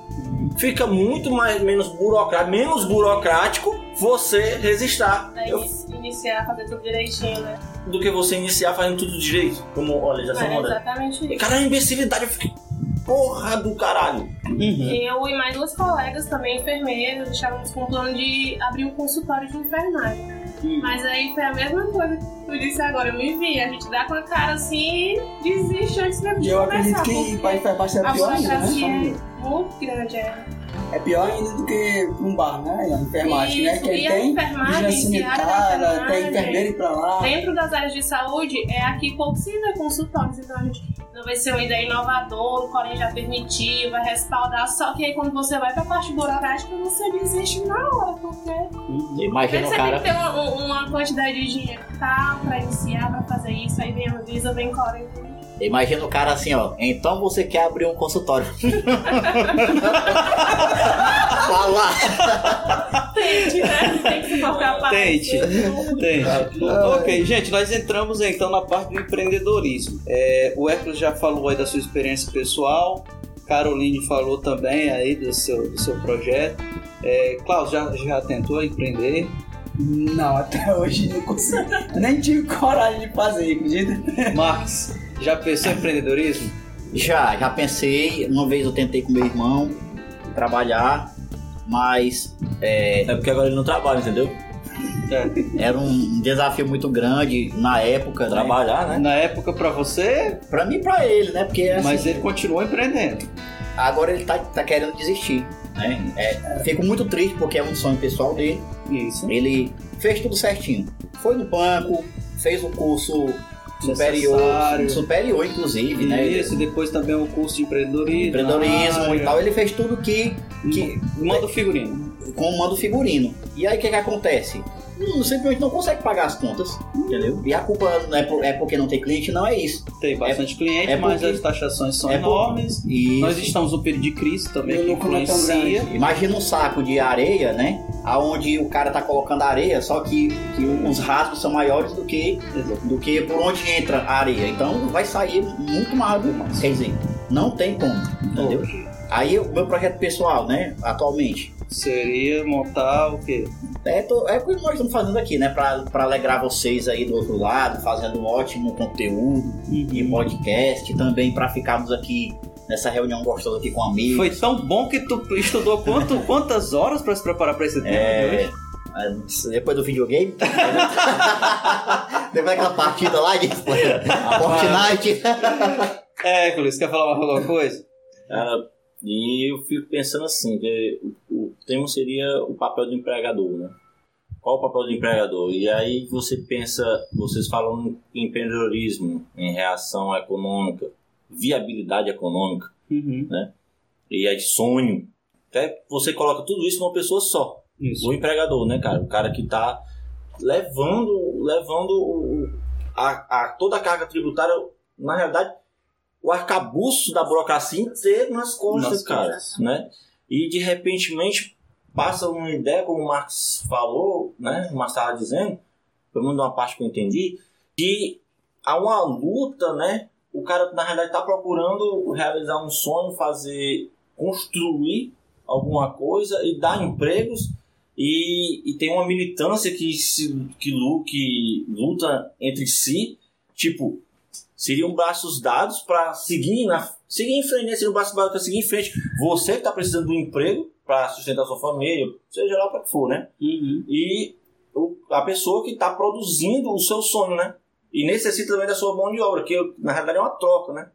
fica muito mais menos burocrático, menos burocrático você registrar Aí Eu- iniciar a fazer tudo direitinho, né? do que você iniciar fazendo tudo direito, como a legislação É moderna. exatamente isso. Cara, é uma imbecilidade, eu fiquei porra do caralho. Uhum. Eu e mais duas colegas também, enfermeiras, estávamos com o plano de abrir um consultório de enfermagem. Hum. Mas aí foi a mesma coisa que tu disse agora, eu me vi. A gente dá com a cara assim e desiste antes mesmo E de eu acredito que para enfermagem é a pior ainda, né? é muito grande, é. É pior ainda do que um bar, né? A enfermagem, né? Isso, Que e a tem enfermagem, vigilância da sanitária, tem enfermeiro pra lá. Dentro das áreas de saúde, é aqui pouco se vê consultórios, então a gente não vai ser uma ideia inovadora, o Corém já permitiu, vai respaldar, só que aí quando você vai pra parte burocrática, você desiste na hora, porque Imagina o você cara. tem que ter uma, um- uma quantidade de dinheiro tal pra iniciar, pra fazer isso, aí vem a Anvisa, vem Corém. Imagina o cara assim, ó. Então você quer abrir um consultório. Fala. Tente, né? Tem que se focar para Tente, tente. ok, gente, nós entramos então na parte do empreendedorismo. É, o Hércules já falou aí da sua experiência pessoal, Caroline falou também aí do seu, do seu projeto. É, Klaus, já, já tentou empreender? Não, até hoje não consigo. Nem tive coragem de fazer, acredita? Marcos, já pensou em empreendedorismo? Já, já pensei. Uma vez eu tentei com meu irmão trabalhar, mas é, É porque agora ele não trabalha, entendeu? era um desafio muito grande na época. né? Trabalhar, né? Na época pra você, Pra mim e pra ele, né? Porque assim, mas ele continuou empreendendo. agora ele tá, tá querendo desistir. Né? É, fico muito triste porque é um sonho pessoal dele. Isso. Ele fez tudo certinho. Foi no banco, fez o curso superior, Necessário. superior inclusive, né? Isso, e depois também o curso de empreendedorismo. Empreendedorismo e tal, ele fez tudo que, que Manda o figurino. com o mando figurino. E aí o que, que acontece? Hum, simplesmente não consegue pagar as contas, entendeu? E a culpa não é, por- é porque não tem cliente, não é isso. Tem bastante cliente, é mas porque- as taxações são é por- enormes. Isso. Nós estamos no período de crise também, que não é. Imagina um saco de areia, né? Aonde o cara tá colocando areia, só que, que os rasgos são maiores do que, do que por onde entra a areia. Então vai sair muito mais do Quer dizer, não tem como, entendeu? Aí o meu projeto pessoal, né? Atualmente. Seria montar o quê? É, to- é o que nós estamos fazendo aqui, né? Pra, pra alegrar vocês aí do outro lado, fazendo um ótimo conteúdo de podcast, também pra ficarmos aqui nessa reunião gostosa aqui com amigos. Foi tão bom que tu estudou quanto, quantas horas pra se preparar pra esse tema É, hoje? é, depois do videogame. depois daquela partida lá de Fortnite. Hércules, quer falar mais alguma coisa? E eu fico pensando assim, que o, o tema seria o papel do empregador, né? Qual o papel do empregador? E aí você pensa, vocês falam em empreendedorismo, em reação econômica, viabilidade econômica, Uhum. né? E aí sonho. Até você coloca tudo isso numa pessoa só. Isso. O empregador, né, cara? O cara que tá levando, levando a, a- toda a carga tributária, na realidade, o arcabouço da burocracia inteiro nas costas, cara, né? E de repentemente passa uma ideia, como o Marx falou, né? O Marx estava dizendo, pelo menos uma parte que eu entendi, que há uma luta, né? O cara, na realidade, está procurando realizar um sonho, fazer, construir alguma coisa e dar empregos e, e tem uma militância que, se, que, que luta entre si, tipo, seriam braços dados para seguir, na, seguir em frente, né? seriam braços dados para seguir em frente. Você que está precisando de um emprego para sustentar sua família, seja lá para que for, né? Uhum. E o- a pessoa que está produzindo o seu sonho, né? E necessita também da sua mão de obra, que na realidade é uma troca, né?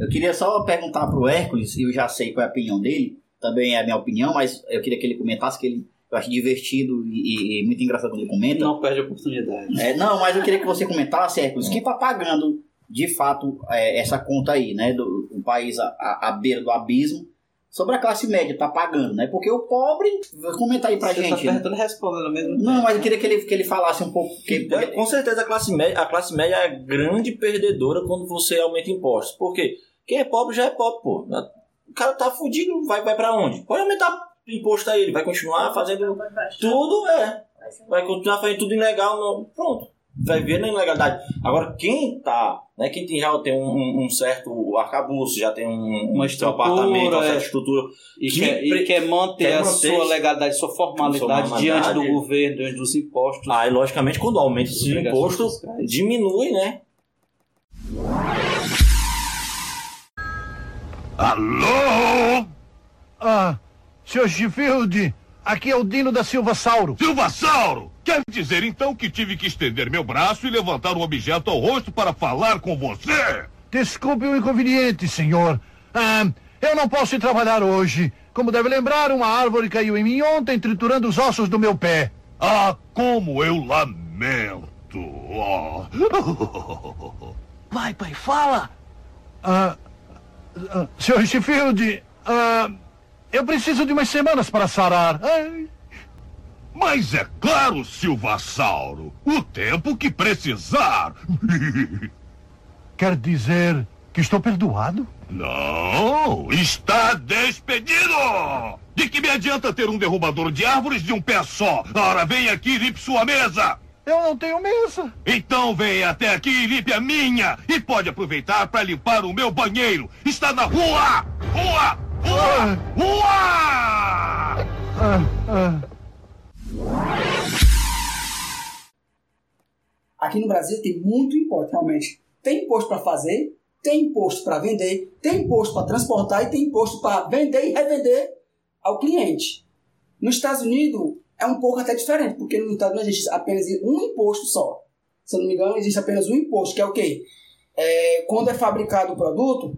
Eu queria só perguntar pro Hércules, e eu já sei qual é a opinião dele, também é a minha opinião, mas eu queria que ele comentasse, que ele eu acho divertido e, e muito engraçado quando ele comenta. Não perde a oportunidade. É, não, mas eu queria que você comentasse, Hércules, quem tá pagando de fato é, essa conta aí, né? Do, do país à, beira do abismo, sobre a classe média tá pagando, né? Porque o pobre, comenta aí pra Você tá gente. né? e respondendo ao mesmo Não, mas eu queria que ele, que ele falasse um pouco. Que, É, com certeza a classe média, a classe média é a grande perdedora quando você aumenta impostos. Por quê? Quem é pobre já é pobre, pô. O cara tá fudido, vai, vai pra onde? Pode aumentar imposto aí, ele vai continuar fazendo tudo, é. Vai continuar fazendo tudo ilegal, não. pronto. Vai ver na ilegalidade. Agora, quem tá, né, quem tem, já tem um, um certo arcabouço, já tem um, Uma um seu apartamento, uma estrutura, certa é. estrutura, E que quer, e quer manter quer a manter sua legalidade, sua formalidade, Sua diante formalidade. do governo, diante dos impostos. Aí, logicamente, quando aumenta esse imposto, fiscais. diminui, né? Alô? Ah, seu Sheffield, aqui é o Dino da Silva Sauro. Silva Sauro? Quer dizer então que tive que estender meu braço e levantar um objeto ao rosto para falar com você? Desculpe o inconveniente, senhor. Ah, eu não posso ir trabalhar hoje. Como deve lembrar, uma árvore caiu em mim ontem, triturando os ossos do meu pé. Ah, como eu lamento. Oh. Vai, pai, fala. Ah, ah, Sr. Sheffield, ah, eu preciso de umas semanas para sarar. Ai. Mas é claro, Silvassauro, o tempo que precisar. Quer dizer que estou perdoado? Não, está despedido! De que me adianta ter um derrubador de árvores de um pé só? Ora, vem aqui e limpe sua mesa! Eu não tenho mesa. Então vem até aqui e limpe a minha. E pode aproveitar para limpar o meu banheiro. Está na rua! Rua! Rua! Rua! Aqui no Brasil tem muito imposto, realmente. Tem imposto para fazer, tem imposto para vender, tem imposto para transportar e tem imposto para vender e revender ao cliente. Nos Estados Unidos é um pouco até diferente, porque nos Estados Unidos existe apenas um imposto só. Se eu não me engano, existe apenas um imposto, que é o quê? É, quando é fabricado o produto,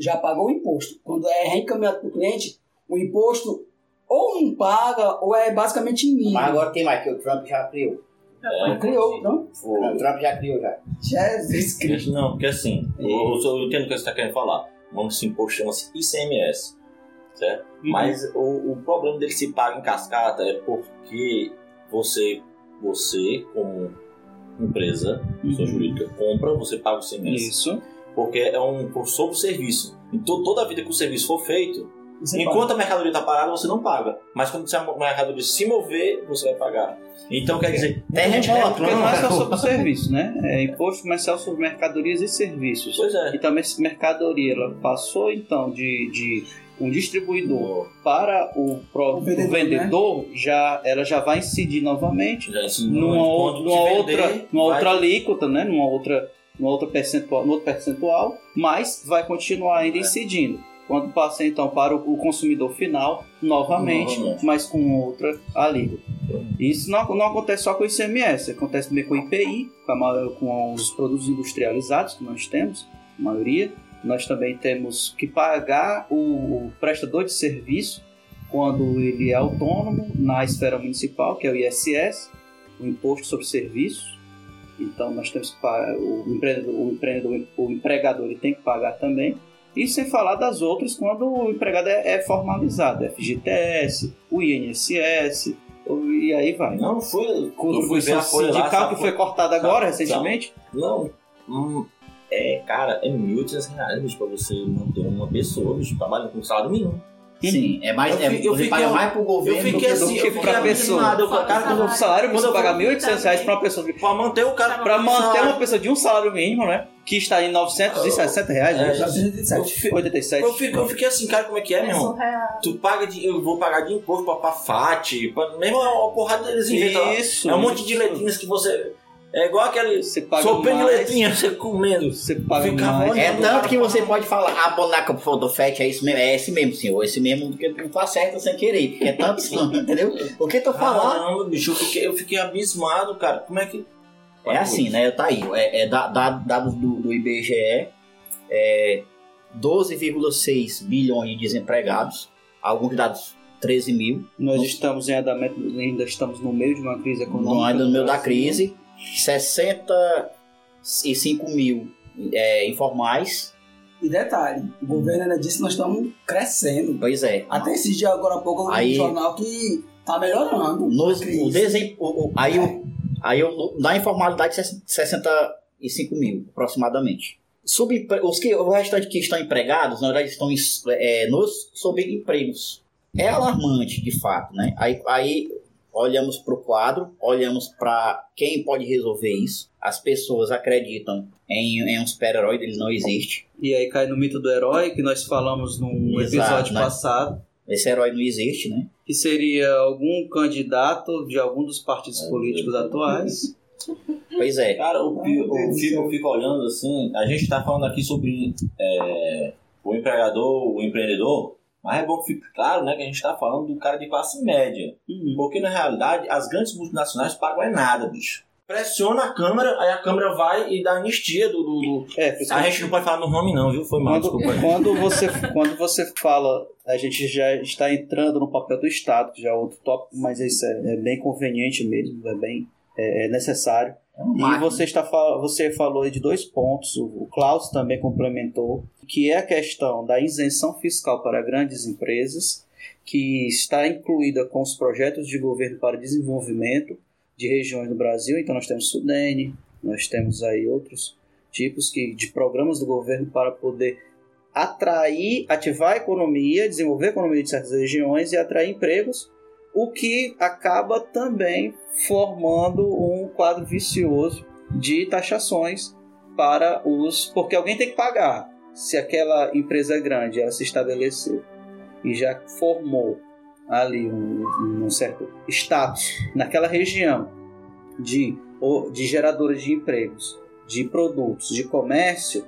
já pagou o imposto. Quando é reencaminhado para o cliente, o imposto ou não paga ou é basicamente mínimo. Mas agora tem mais, que o Trump já criou. É, criou, não? O Trump já criou já. Jesus Cristo. Não, porque assim, eu, eu, eu entendo o que você está querendo falar. Vamos se impor, chama-se ICMS. Certo? Mas o, o problema dele se paga em cascata é porque você, você como empresa, pessoa jurídica, compra, você paga o ICMS. Isso. Porque é um por sobre o serviço. Então toda a vida que o serviço for feito, Você enquanto a mercadoria está parada, você não paga. Mas quando a mercadoria se mover, você vai pagar. Então quer dizer, tem gente Porque não é só sobre serviço, né? É imposto comercial sobre mercadorias e serviços. Pois é. E também essa mercadoria, ela passou então de, de um distribuidor para o próprio vendedor, vendedor, já, ela já vai incidir novamente Já ou- numa vender, outra, numa vai- outra alíquota, né? Numa outra, numa outra percentual, num outro percentual, mas vai continuar É. ainda incidindo. Quando passa então para o, consumidor final, novamente, Novamente. mas com outra alíquota. Isso não, não acontece só com o ICMS, acontece também com o IPI, com, com os produtos industrializados que nós temos, a maioria. Nós também temos que pagar o prestador de serviço quando ele é autônomo na esfera municipal, que é o ISS, o Imposto sobre Serviços. Então nós temos que pagar, o empreendedor, o empreendedor, o empregador ele tem que pagar também. E sem falar das outras quando o empregado é, é formalizado, FGTS, o INSS, e aí vai. Não, ver Contribuição sindical que foi cortada agora, Sabe? recentemente. Não. Hum, é, cara, é 1.800 reais, pra você manter uma pessoa, bicho, trabalhando com salário mínimo. Sim, é mais. Eu é, eu você fiquei- paga mais pro governo eu fiquei assim, eu que fiquei pra pessoa. eu falei, cara, Quando o salário mínimo Quando eu paga vou- 1.800 reais para uma pessoa. Pra manter o cara. Para manter salário. uma pessoa de um salário mínimo, né? Que está em 960 reais, É, né? eu 987. fiquei- 87. Eu fiquei, eu fiquei assim, cara, como é que é, É meu irmão? surreal. Tu paga de. Eu vou pagar de imposto pra, pra FAT, pra, mesmo é uma porrada deles inventam. Isso. É um monte de letrinhas que você. É igual aquele. Você paga Sopinho de mais. letrinha, você comendo. Você paga Ficava mais. É tanto que você pode falar, a boneca pro Fotofete é isso mesmo, é esse mesmo, senhor. Esse mesmo que não tá certo sem querer, porque é tanto assim, entendeu? O que tu falar? Caramba, bicho, eu fiquei, eu fiquei abismado, cara. Como é que. É assim, né? Tá aí. É, é da- da- dados do, do IBGE, é 12,6 bilhões de desempregados, alguns dados 13 mil, Nós estamos em andamento, ainda estamos no meio de uma crise econômica. não ainda no meio da crise, 65 mil é, informais. E detalhe, o governo ainda disse que nós estamos crescendo. Pois é. Até esse dia agora há pouco eu vi um jornal que tá melhorando. No, a crise. o desem, o, o- aí, o, aí o, na informalidade 65 mil aproximadamente. Subempre, os que, o restante que estão empregados, na verdade, estão é, nos subempregos. É alarmante, de fato, né? Aí, aí olhamos para o quadro, olhamos para quem pode resolver isso. As pessoas acreditam em, em um super-herói, ele não existe. E aí cai no mito do herói, que nós falamos num Exato, episódio né? passado, Esse herói não existe, né? que seria algum candidato de algum dos partidos políticos atuais. Pois é. Cara, o, Deus eu, fico, olhando assim. A gente tá falando aqui sobre é, o empregador, o empreendedor. Mas é bom que fique claro né, que a gente tá falando do cara de classe média. Uhum. Porque na realidade as grandes multinacionais pagam é nada, bicho. Pressiona a Câmara, aí a Câmara vai e dá anistia do. do, do- É, A gente não pode falar no nome, não, viu? Foi mal, quando, desculpa quando, você, quando você fala, a gente já está entrando no papel do Estado, que já é outro tópico, mas isso é, é bem conveniente mesmo, é bem é, é necessário. É E você, está, fal- você falou de dois pontos, o o Klaus também complementou, que é a questão da isenção fiscal para grandes empresas, que está incluída com os projetos de governo para desenvolvimento de regiões do Brasil. Então nós temos Sudene, nós temos aí outros tipos que, de programas do governo para poder atrair, ativar a economia, desenvolver a economia de certas regiões e atrair empregos, o que acaba também formando um quadro vicioso de taxações para os. Porque alguém tem que pagar. Se aquela empresa grande ela se estabeleceu e já formou ali um, um certo status naquela região de, de geradora de empregos, de produtos, de comércio,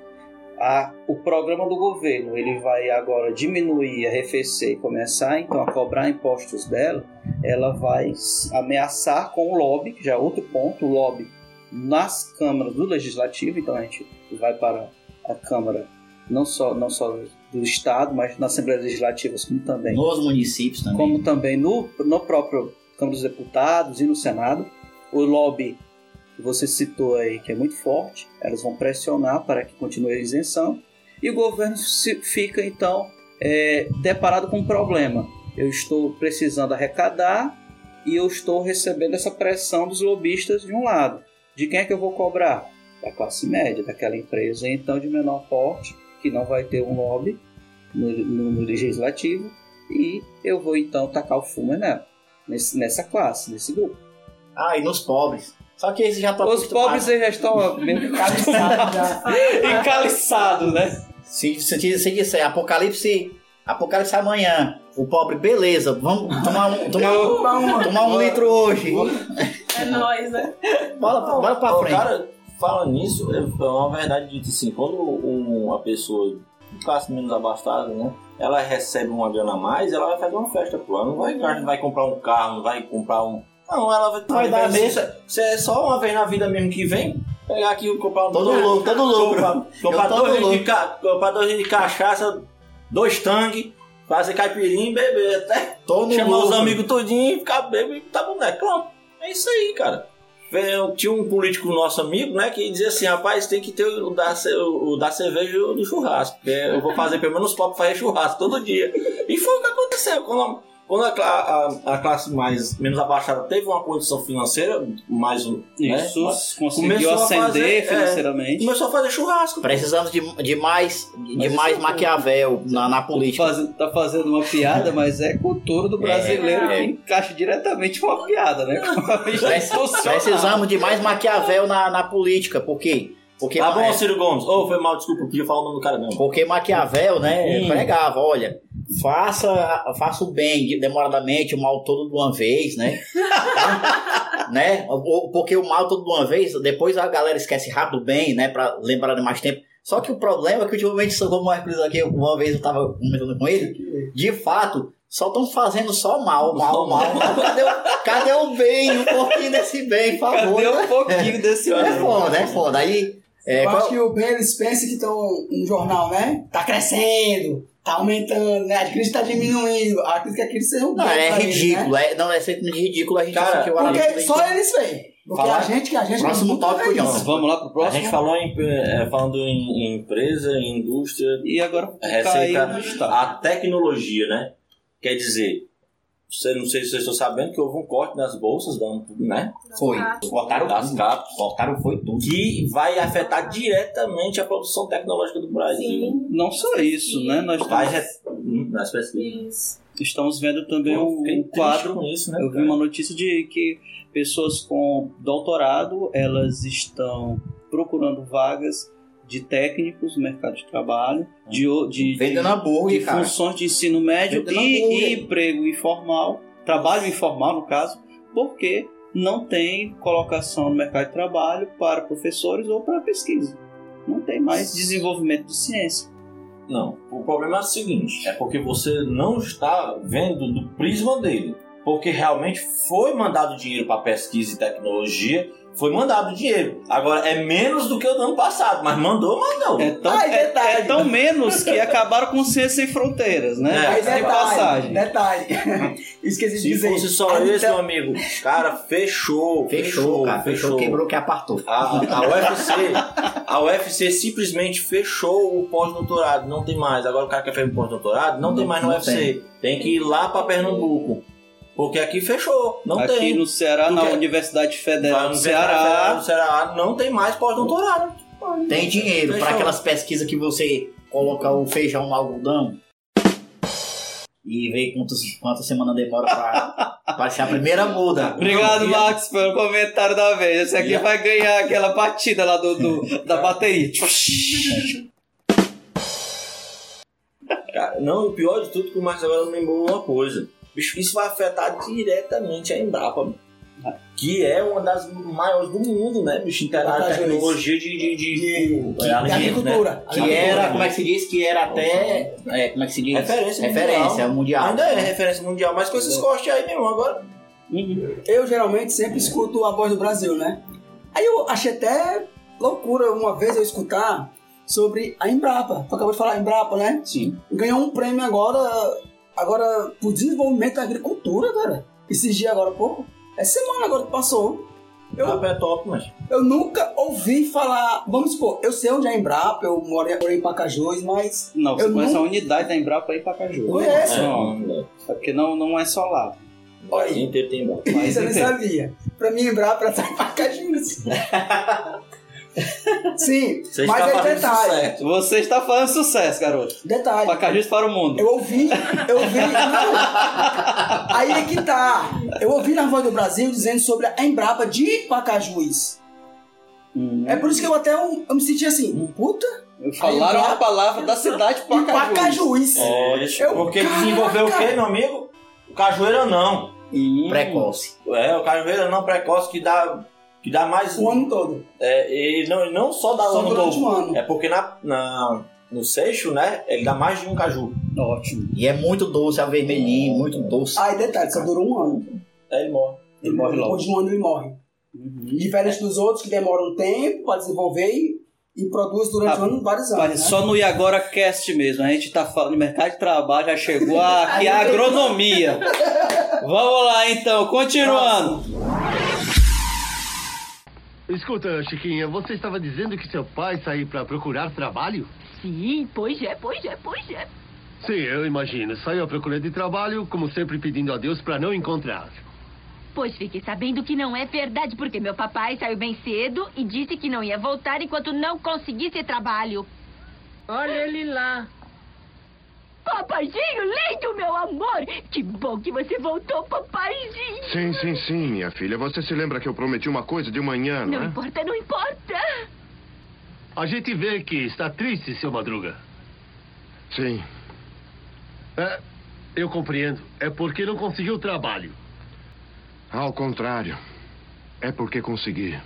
a, o programa do governo ele vai agora diminuir, arrefecer e começar então a cobrar impostos dela, ela vai ameaçar com o lobby, que já é outro ponto, o lobby nas câmaras do legislativo, então a gente vai para a Câmara não só, não só do Estado, mas nas Assembleias Legislativas, como também Nos municípios também. como também no, no próprio Câmara dos Deputados e no Senado. o lobby que você citou aí, que é muito forte, elas vão pressionar para que continue a isenção, e o governo fica então é, deparado com um problema. Eu estou precisando arrecadar e eu estou recebendo essa pressão dos lobistas de um lado. De quem é que eu vou cobrar? Da classe média, daquela empresa então de menor porte, que não vai ter um lobby no, no- no legislativo, e eu vou então tacar o fumo nela, nesse- nessa classe, nesse grupo. Ah, e nos pobres. Só que eles já estão Os pobres eles já estão bem encaliçados, né? Se, se, se disser apocalipse, apocalipse amanhã, o pobre, beleza, vamos tomar um, tomar um, tomar um litro hoje. É nóis, né? Bora, bora pra frente. Cara, fala nisso, é é uma verdade dita assim, quando um- uma pessoa de classe menos abastada, né? Ela recebe uma grana a mais, ela vai fazer uma festa, pô. Ela não vai, não vai comprar um carro, não vai comprar um. Não, ela vai, Vai dar mesmo. Isso é só uma vez na vida mesmo que vem. Pegar aqui e comprar um. Todo lucro, todo lucro. Comprar, todo dois, litros de comprar dois de cachaça, dois tangue, fazer caipirinha e beber até. Tô no chamar os lucro. amigos tudinho, ficar bebendo e tá bom, né? Pronto. É isso aí, cara. Eu tinha um político nosso amigo, né, que dizia assim, rapaz, tem que ter o da, o da cerveja o do churrasco. Porque eu vou fazer pelo menos pobres fazer churrasco todo dia. E foi o que aconteceu. Quando, quando a, a- a classe mais menos abaixada teve uma condição financeira mais um. Isso, né, conseguiu começou a ascender fazer- é, financeiramente. começou a fazer churrasco. Precisamos de, de mais, de Mas mais isso é Maquiavel na, na Tá política. fazendo, tá fazendo uma piada, mas é cultura do brasileiro É, é. que encaixa diretamente com uma piada, né? Prec- Precisamos de mais Maquiavel na, na política, por quê? Porque, Tá bom, é, Ciro Gomes. Ô, foi mal, desculpa, eu podia falar o nome do cara mesmo. porque Maquiavel, né, Hum. pregava, olha, faça, faça o bem de- demoradamente, o mal todo de uma vez, né? né? O- Porque o mal todo de uma vez, depois a galera esquece rápido o bem, né, pra lembrar de mais tempo. Só que o problema é que ultimamente, como o Hércules aqui, uma vez eu tava comentando com ele, de fato, só estão fazendo só mal, mal, mal, mal. Cadê, o- cadê o bem, um pouquinho desse bem, por favor? Cadê um pouquinho desse É bem? foda, é foda. Aí, é, Eu qual- acho que o bem eles pensam que estão no jornal, né? Tá crescendo, tá aumentando, né? A crise tá diminuindo. A crise que aquilo seja um Não, é ridículo. né? É, não, é sempre de ridículo a gente Cara, assistir o Porque só eles veem. Porque Falar- a gente que a gente Próximo tópico, isso. Vamos lá pro A próximo? gente falou em, é, falando em, em empresa, em indústria, E agora receita, caiu a tecnologia, né? Quer dizer, você, não sei se vocês estão sabendo que houve um corte nas bolsas, da- né? Foi. Cortaram Das capas, Cortaram foi tudo. que vai afetar diretamente a produção tecnológica do Brasil. Sim. Não só isso, né? Nós Vai estamos, re- Hum, nas pesquisas. Isso. estamos vendo também um quadro isso, né? Eu vi uma notícia de que pessoas com doutorado elas estão procurando vagas de técnicos no mercado de trabalho, de, de, de, funções de ensino médio e, e emprego informal, trabalho informal no caso, porque não tem colocação no mercado de trabalho para professores ou para pesquisa. Não tem mais desenvolvimento de ciência. Não, o problema é o seguinte, é porque você não está vendo do prisma dele. Porque realmente foi mandado dinheiro para pesquisa e tecnologia, foi mandado dinheiro. Agora é menos do que o do ano passado, mas mandou, mandou. É tão, Ai, é- detalhe. é tão menos que acabaram com Ciência Sem Fronteiras, né? É. Aí Diga-se de passagem. detalhe, detalhe. Esqueci de Se dizer. fosse só esse, Intel- meu amigo, cara, fechou, Fechou, cara. Fechou, quebrou que apartou. A, a UFC, a UFC simplesmente fechou o pós-doutorado, não tem mais. Agora o cara quer fazer um pós-doutorado, não, tem mais no não UFC. Tem. que ir lá pra Pernambuco. Porque aqui fechou, não Aqui tem. no Ceará, Tu na quer- Universidade Federal no do Ceará, Ceará, no Ceará não tem mais pós-doutorado. Tem dinheiro para aquelas pesquisas que você coloca o feijão no algodão e vê quantas, quantas semanas demora para aparecer a primeira muda. Obrigado, E- Max, pelo comentário da vez. Esse aqui vai ganhar aquela batida lá do, do- da bateria. Cara, não, o pior de tudo é que o Marcos agora lembrou uma coisa. Bicho, isso vai afetar diretamente a Embrapa, que é uma das maiores do mundo, né, bicho? Vantagens. tecnologia de, de, de, De- é, alimentos, agricultura. né? Que era, como é que se diz? Que era até. É, como é que se diz? Referência Referência mundial. Ainda é referência mundial, mas com esses cortes aí mesmo agora. Eu geralmente sempre escuto a voz do Brasil, né? Aí eu achei até loucura uma vez eu escutar sobre a Embrapa. Tu acabou de falar Embrapa, né? Sim. Ganhou um prêmio agora, agora por desenvolvimento da agricultura, cara. Esses dias agora pouco. É semana agora que passou. Embrapa é top, mas. Eu nunca ouvi falar. Vamos supor, eu sei onde é Embrapa, eu moro morei em Pacajus, mas. Não, você eu conhece nunca- a unidade da Embrapa aí pra Caju. Conhece? Não, é porque não, não é só lá. O Brasil inteiro tem Embrapa. Isso eu não sabia. Pra mim, Embrapa era só em Pacajus. Sim, Você mas está é fazendo detalhe. sucesso. Você está fazendo sucesso, garoto. Detalhe. Pacajus para o mundo. Eu ouvi, eu ouvi. não. Aí é que tá. Eu ouvi na Voz do Brasil dizendo sobre a Embrapa de Pacajus. Hum. É por isso que eu até eu, eu me senti assim, puta. Falaram Embrapa- a palavra da cidade de Pacajus. Pacajus. Olha, Eu- porque desenvolveu o Caraca. quê, meu amigo? O cajueiro não. Precoce. É, o cajueiro não precoce que dá, que dá mais. O ano todo. É, e não, e não só dá Só ano durante todo. um ano. É porque na, na, no seixo, né, ele dá mais de um caju. Ótimo. E é muito doce, é vermelhinho, muito doce. Aí detalhe, só durou um ano. Aí ele morre. Ele morre logo. Depois de um ano ele morre. Diferente dos outros que demoram um tempo pra desenvolver e, e produz durante Ah, o ano vários anos. Né? só no E Agora Cast mesmo. A gente tá falando de mercado de trabalho, já chegou aqui a agronomia. Vamos lá então, continuando. Escuta, Chiquinha, você estava dizendo que seu pai saiu para procurar trabalho? Sim, pois é, pois é, pois é. Sim, eu imagino. Saiu à procura de trabalho, como sempre pedindo a Deus para não encontrar. Pois fique sabendo que não é verdade, porque meu papai saiu bem cedo e disse que não ia voltar enquanto não conseguisse trabalho. Olha ele lá. Papaizinho, lindo, meu amor! Que bom que você voltou, papaizinho! Sim, sim, sim, minha filha. Você se lembra que eu prometi uma coisa de manhã, não, Não é? importa, não importa! A gente vê que está triste, seu Madruga. Sim. É, eu compreendo. É porque não conseguiu trabalho. Ao contrário. É porque consegui.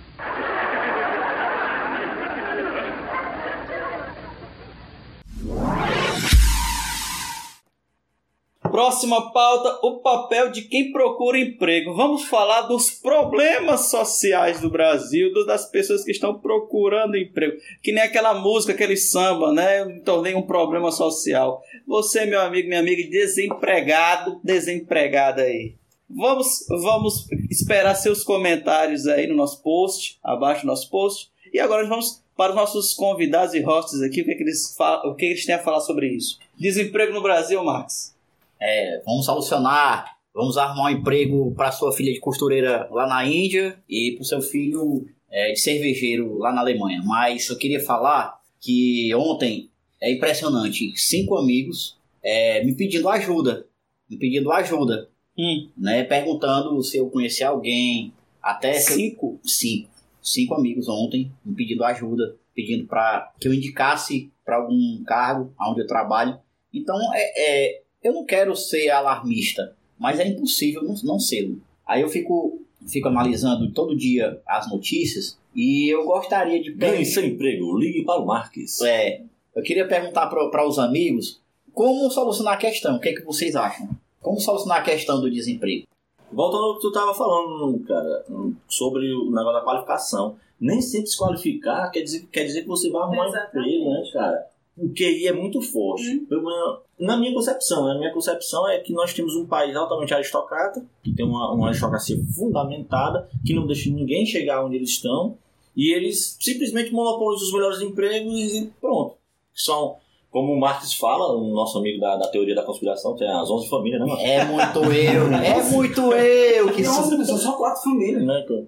Próxima pauta, o papel de quem procura emprego. Vamos falar dos problemas sociais do Brasil, das pessoas que estão procurando emprego. Que nem aquela música, aquele samba, né? Eu me tornei um problema social. Você, meu amigo, minha amiga, desempregado, desempregada aí. Vamos, vamos esperar seus comentários aí no nosso post, abaixo do nosso post. E agora vamos para os nossos convidados e hosts aqui, o que, é que eles, fa- o que eles têm a falar sobre isso. Desemprego no Brasil, Max. É, vamos solucionar, vamos arrumar um emprego para sua filha de costureira lá na Índia e para o seu filho é, de cervejeiro lá na Alemanha. Mas eu queria falar que ontem é impressionante, cinco amigos é, me pedindo ajuda, me pedindo ajuda, Hum. né, perguntando se eu conhecia alguém, até se eu- Cinco? cinco, cinco amigos ontem me pedindo ajuda, pedindo para que eu indicasse para algum cargo onde eu trabalho. Então, é, é, eu não quero ser alarmista, mas é impossível não, não ser. Aí eu fico, fico analisando todo dia as notícias e eu gostaria de Ganhe seu emprego, ligue para o Marques. É, eu queria perguntar para os amigos como solucionar a questão. O que, é que vocês acham? Como solucionar a questão do desemprego? Voltando ao que tu tava falando, cara, sobre o negócio da qualificação. Nem sempre se qualificar quer dizer, quer dizer que você vai arrumar um Exatamente. emprego, né, cara? O QI é muito forte. Pelo menos Na minha concepção, né? a minha concepção é que nós temos um país altamente aristocrata, que tem uma, uma aristocracia fundamentada, que não deixa ninguém chegar onde eles estão, e eles simplesmente monopolizam os melhores empregos e pronto. São, como o Marx fala, o nosso amigo da, da teoria da conspiração, tem as 11 famílias, né, Marx? É muito eu, é muito eu que Nossa, sou. são só quatro famílias. Né, que-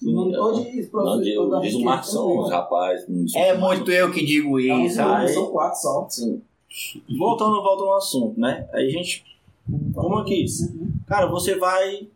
Não pode Não, diz, diz o Marx são os rapazes. É muito eu que digo isso. Não, Aí- são quatro só. Sim. Voltando, voltando ao assunto, né? Aí a gente. Como aqui? Cara, você vai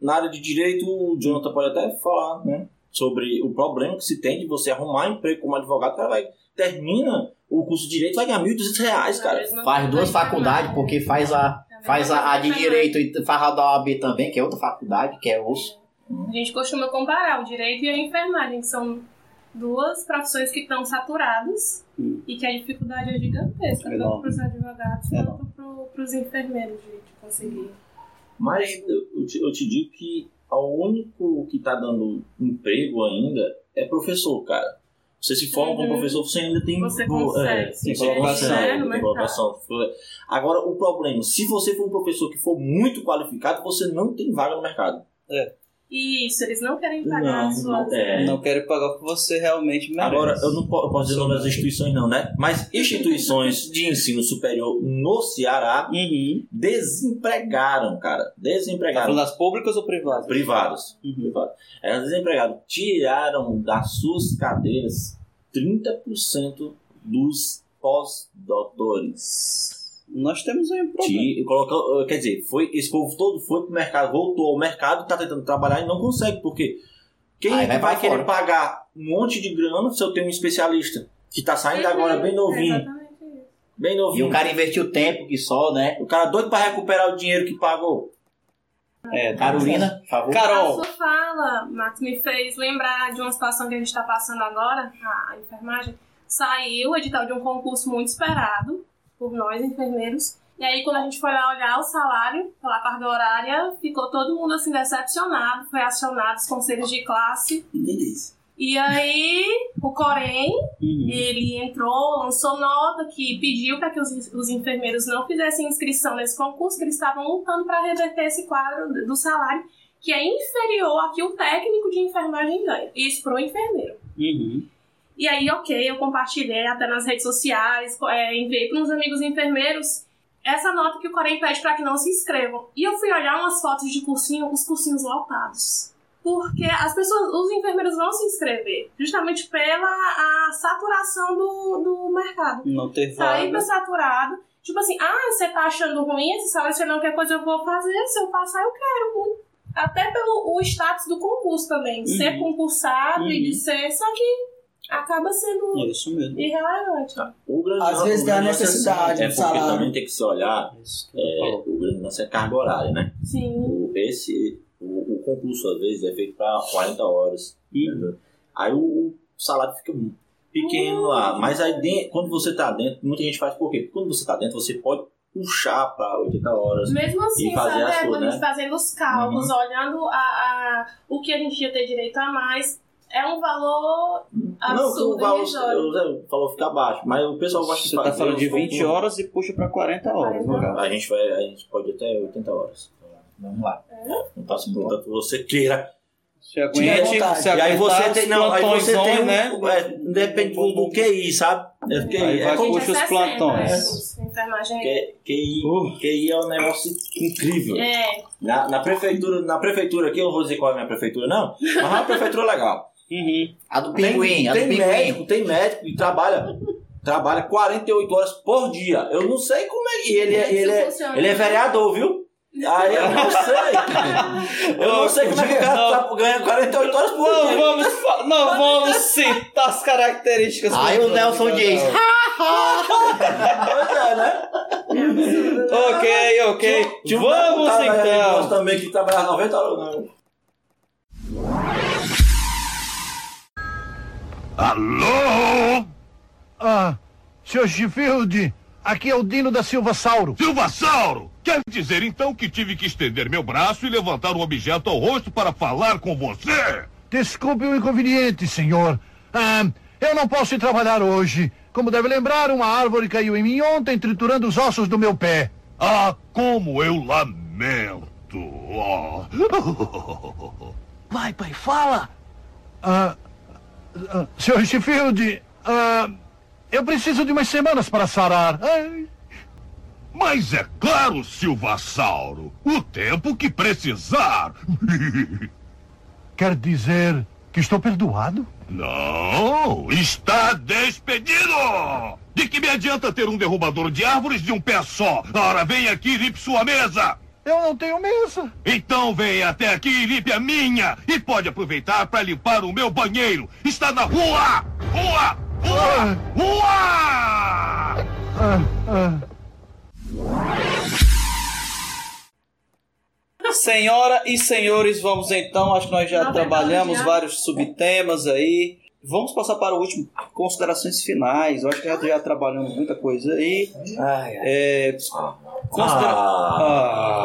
na área de direito, o Jonathan pode até falar, né? Sobre o problema que se tem de você arrumar emprego como advogado. O cara vai, termina o curso de direito, vai ganhar 1.200 reais, cara. Faz duas faculdades, porque faz a, faz a, a de direito e faz a da OAB também, que é outra faculdade, que é osso. A gente costuma comparar o direito e a enfermagem, que são duas profissões que estão saturadas e que a dificuldade é gigantesca, tanto Enorme. para os advogados Enorme. quanto para os enfermeiros de, de conseguir. Mas eu, te, eu te digo que o único que tá dando emprego ainda é professor, cara. Você se forma como Uhum. professor, você ainda tem, Você bo- consegue é, tem colocação. Agora, o problema, se você for um professor que for muito qualificado, você não tem vaga no mercado. É. Isso, eles não querem pagar Não, as suas. não é. Não quero pagar o que você realmente merece. Agora, eu não posso dizer o nome das instituições, não, né? Mas instituições de ensino superior no Ceará Uhum. desempregaram, cara. Tá Desempregaram. falando das públicas ou privadas? Privados. Uhum. privados. Eram desempregados. Tiraram das suas cadeiras 30% dos pós-doutores. Nós temos aí um problema. Colocou- Quer dizer, foi, esse povo todo foi pro mercado, voltou ao mercado, tá tentando trabalhar e não consegue, porque quem Aí é que vai vai querer fora. pagar um monte de grana se eu tenho um especialista que tá saindo agora bem novinho, Exatamente isso. bem E novinho. o cara investiu tempo que só, né? O cara doido pra recuperar o dinheiro que pagou. É, Carolina, por favor. A Carol, sua fala, Max, me fez lembrar de uma situação que a gente está passando agora, a enfermagem. Saiu o edital de um concurso muito esperado por nós, enfermeiros. E aí, quando a gente foi lá olhar o salário pela carga horária, ficou todo mundo assim decepcionado. Foi acionado os conselhos de classe. Diz. E aí, o Corém, Uhum. ele entrou, lançou nota que pediu para que os, os enfermeiros não fizessem inscrição nesse concurso, que eles estavam lutando para reverter esse quadro do salário, que é inferior ao que o técnico de enfermagem ganha. Isso pro enfermeiro. Uhum. E aí, ok, eu compartilhei até nas redes sociais, é, enviei para uns amigos enfermeiros essa nota que o Corém pede para que não se inscrevam. E eu fui olhar umas fotos de cursinho, os cursinhos lotados. Porque as pessoas, os enfermeiros vão se inscrever, justamente pela a saturação do, do mercado. Não ter Tá vaga. hiper saturado. Tipo assim, ah, você tá achando ruim esse salário, você não quer coisa, eu vou fazer. Se eu passar, eu quero. Até pelo o status do concurso também. De ser Uhum. concursado e de Uhum. ser. Só que acaba sendo Isso mesmo. irrelevante. ó. O grande Às vezes lance necessidade é do porque salário. também tem que se olhar, Isso. é, o grande lance é carga horária, né? Sim. O, esse, o, o concurso, às vezes, é feito para 40 horas. Aí o, o salário fica pequeno lá. Mas aí dentro, quando você tá dentro, muita gente faz por quê? Porque quando você tá dentro, você pode puxar para 80 horas. Mesmo assim, E fazer sabe? as é, coisas, quando a gente né? fazendo os cálculos, olhando a, a- o que a gente ia ter direito a mais, é um valor Não, absurdo, o valor, irrisório. o Zé falou ficar baixo, mas o pessoal gosta de Você fazer. tá falando de os 20 concursos. horas e puxa pra 40 horas, no caso. A gente, vai, a gente pode até 80 horas. Vamos lá. Não passa por tanto que você queira. Se aguente, se E aí aguentar você tem. Não, aí você tem um, né? é, depende do, do QI, sabe? É, QI, Aí é vai como- puxa os 60, plantões. é. Q- QI, QI é um negócio incrível. É, Na, na prefeitura, na prefeitura aqui, eu não vou dizer qual é a minha prefeitura, não, mas é uma prefeitura legal. Uhum. A do Tem, pinguim, a do tem pinguim. médico, tem médico que trabalha, trabalha 48 horas por dia. Eu não sei como é que ele, é- ele, é, ele é vereador, viu? Aí eu não sei. Eu não sei como é que o cara tá, ganha 48 horas por Não dia. vamos, não vamos citar as características. Aí o Nelson diz. Pois é, né? Ok, ok. Tinha um Vamos então. também que trabalhava 90 horas. Não. Alô? Ah, Sr. Sheffield, aqui é o Dino da Silva Sauro. Silva Sauro! Quer dizer então que tive que estender meu braço e levantar um objeto ao rosto para falar com você? Desculpe o inconveniente, senhor. Ah, eu não posso ir trabalhar hoje. Como deve lembrar, uma árvore caiu em mim ontem, triturando os ossos do meu pé. Ah, como eu lamento! Oh. Vai, pai, fala! Ah, ah, Sr. Sheffield, ah, eu preciso de umas semanas para sarar. Ai, Mas é claro, Silva Sauro, o tempo que precisar. quer dizer que estou perdoado? Não, está despedido! De que me adianta ter um derrubador de árvores de um pé só? Ora, vem aqui e limpe sua mesa! Eu não tenho mesa. Então venha até aqui e limpe a minha! E pode aproveitar para limpar o meu banheiro! Está na rua! Rua! Rua! Rua! Ah, ah. Senhora e senhores, vamos então. Acho que nós já Não, trabalhamos já. vários subtemas aí. Vamos passar para o último, considerações finais. Eu acho que já, já trabalhamos muita coisa aí. É, considera- Ah.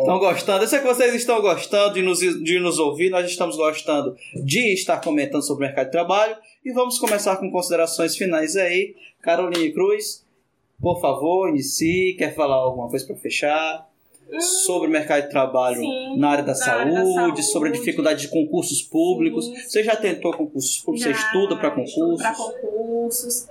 Estão gostando? Eu sei que vocês estão gostando de nos, de nos ouvir. Nós estamos gostando de estar comentando sobre o mercado de trabalho. E vamos começar com considerações finais aí. Caroline Cruz, por favor, inicie. Quer falar alguma coisa para fechar? sobre o mercado de trabalho Sim, na área da, na saúde, área da sobre a saúde. dificuldade de concursos públicos. Você já tentou concursos públicos? Você estuda para concursos? Para concursos.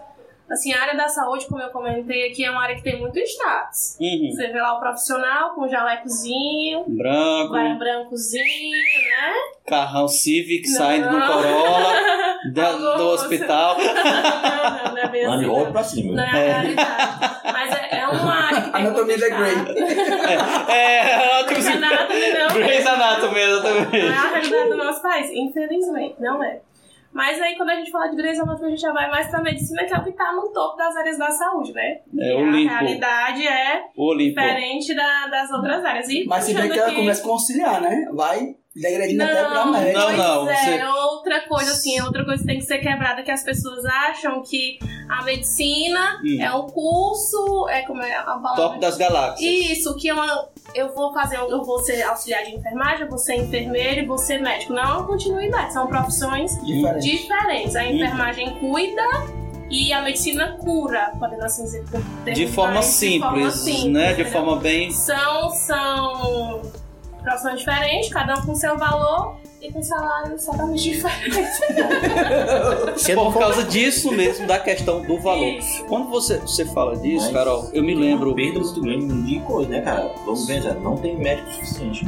Assim, a área da saúde, como eu comentei aqui, é uma área que tem muito status. Uhum. Você vê lá o profissional com jalecozinho, Branco, vai brancozinho, né? carrão Civic Não. saindo do Corolla da- do hospital. Não, não é bem Mano, assim. roupa não. pra cima. Não é a realidade. Mas é, é uma área que tem Anatomia da Grey. É, Grey's Anatomy, não. Grey's Anatomy, Não é a exatamente. realidade do nosso país, infelizmente, não é. Mas aí, quando a gente fala de Grey's Anatomy, a gente já vai mais pra medicina, que é o que tá no topo das áreas da saúde, né? É, Olimpo. A realidade é Olimpo. diferente da- das outras áreas. E Mas você vê puxando que ela começa a conciliar, né? Vai degredindo até pra Não. Não, não, é, você- outra coisa assim, outra coisa que tem que ser quebrada que as pessoas acham que a medicina Hum. é um curso, é como é a palavra? Top das galáxias. Isso, que é uma. Eu vou fazer, um- eu vou ser auxiliar de enfermagem, eu vou ser enfermeiro e vou ser médico. Não é uma continuidade, são profissões Diferente. diferentes. A enfermagem cuida e a medicina cura, podendo assim dizer. por termos De forma mais- simples, né? De forma bem. São, são profissões diferentes, cada um com seu valor e com salários totalmente diferentes. Por causa disso mesmo, da questão do valor. Isso. Quando você, você fala disso, Mas Carol, eu me lembro. Perda muito grande de coisa, né, cara? Vamos ver, não tem médico suficiente.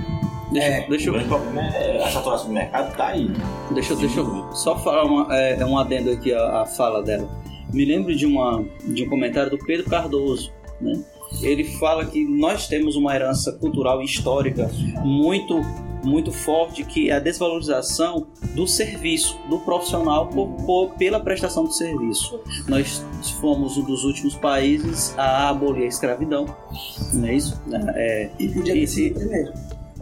Deixa, É. deixa O eu grande problema é a saturação do mercado tá aí. né? Deixa, eu- deixa eu só falar uma, é, um adendo aqui à, à fala dela. Me lembro de, uma, de um comentário do Pedro Cardoso, né? Ele fala que nós temos uma herança cultural e histórica muito muito forte que é a desvalorização do serviço do profissional por, por- pela prestação do serviço. Nós fomos um dos últimos países a abolir a escravidão, não é isso? É, E podia ter sido primeiro.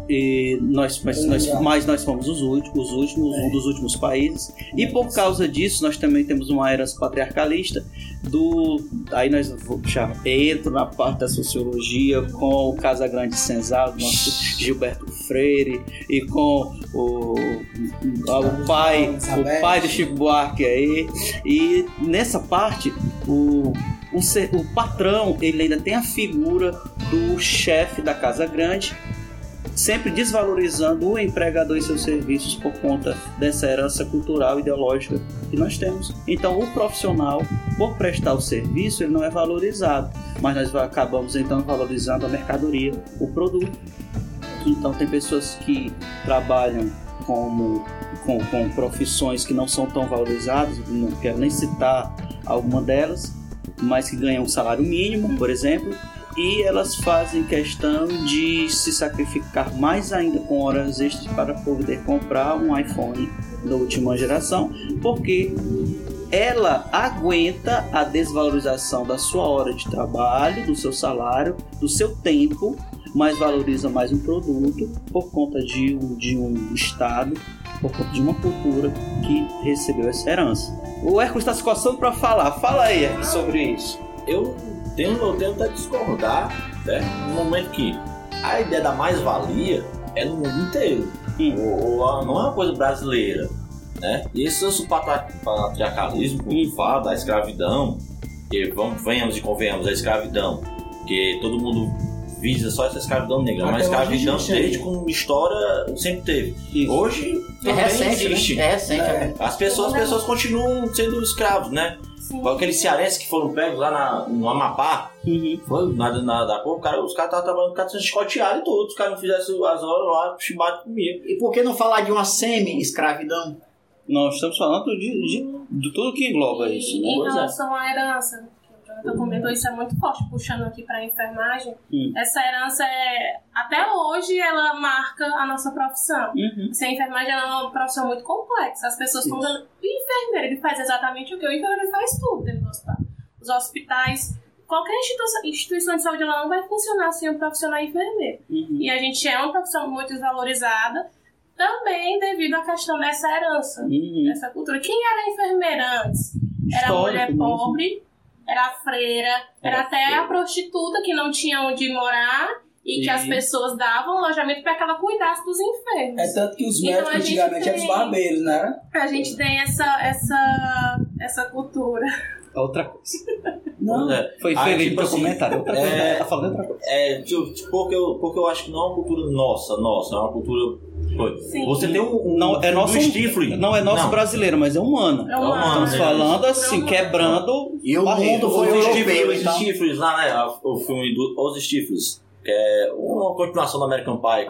E nós, mas, nós, mas nós fomos os últimos, os últimos, um dos últimos países. E por causa disso, nós também temos uma herança patriarcalista do. Aí nós já entro na parte da sociologia com o Casagrande Senzalo, nosso Gilberto Freire, e com o, o pai, o pai do Chico Buarque aí. E nessa parte, o, o patrão ele ainda tem a figura do chefe da Casa Grande sempre desvalorizando o empregador e seus serviços por conta dessa herança cultural e ideológica que nós temos. Então, o profissional, por prestar o serviço, ele não é valorizado, mas nós acabamos então valorizando a mercadoria, o produto. Então, tem pessoas que trabalham como com, com profissões que não são tão valorizadas, não quero nem citar alguma delas, mas que ganham um salário mínimo, por exemplo, e elas fazem questão de se sacrificar mais ainda com horas extras para poder comprar um iPhone da última geração, porque ela aguenta a desvalorização da sua hora de trabalho, do seu salário, do seu tempo, mas valoriza mais um produto por conta de um, de um Estado, por conta de uma cultura que recebeu essa herança. O Hércules está se coçando para falar. Fala aí, sobre isso. Eu eu tenho até discordar, certo? No momento que a ideia da mais-valia é no mundo inteiro. Ou, ou a- não é uma coisa brasileira. Né? E esse nosso patri- patriarcalismo, como fala, da escravidão, que vamos, venhamos e convenhamos, a escravidão, que todo mundo visa só essa escravidão negra, mas escravidão existe desde aí. como história sempre teve. Hoje É também recente, existe. né? É recente, é. As pessoas, as pessoas continuam sendo escravos, né? Igual Aqueles cearenses que foram pegos lá na, no Amapá, foi nada, nada da cor, cara, os caras estavam trabalhando, os caras sendo chicoteados e tudo, os caras não fizessem as horas lá, chibate comigo. E por que não falar de uma semi-escravidão? Nós estamos falando de, de, de tudo que engloba isso, né? Em relação à herança, Jonathan comentou, isso é muito forte, puxando aqui para a enfermagem. Hum. Essa herança é. Até hoje ela marca a nossa profissão. Uhum. A enfermagem é uma profissão muito complexa, as pessoas estão dando. Enfermeiro ele faz exatamente o que o enfermeiro faz tudo dentro do hospital. Os hospitais. Qualquer instituição, instituição de saúde ela não vai funcionar sem um profissional enfermeiro. Uhum. E a gente é uma profissão muito desvalorizada, também devido à questão dessa herança, Uhum. dessa cultura. Quem era enfermeira antes? Era Histórico mulher mesmo. Era a freira, era Era até a prostituta que não tinha onde morar e que E- as pessoas davam alojamento para que ela cuidasse dos enfermos. É tanto que os Então, médicos gente antigamente eram os barbeiros, era? A gente tem essa, essa, essa cultura. Outra coisa. Não. É. Foi Aí, feito tipo teu assim, comentário. Outra coisa, é, tá falando outra coisa. É, tipo, tipo, porque, eu, porque eu acho que não é uma cultura nossa, nossa, é uma cultura. Sim. Você tem um. um Não, é nosso, do Stifler. não é nosso Não. brasileiro, mas é humano. É humano. Estamos é. falando assim, É quebrando E o mundo foi Os europeu, Stiflers, então. lá, né? O filme do Os Stiflers, que é uma continuação do American Pie.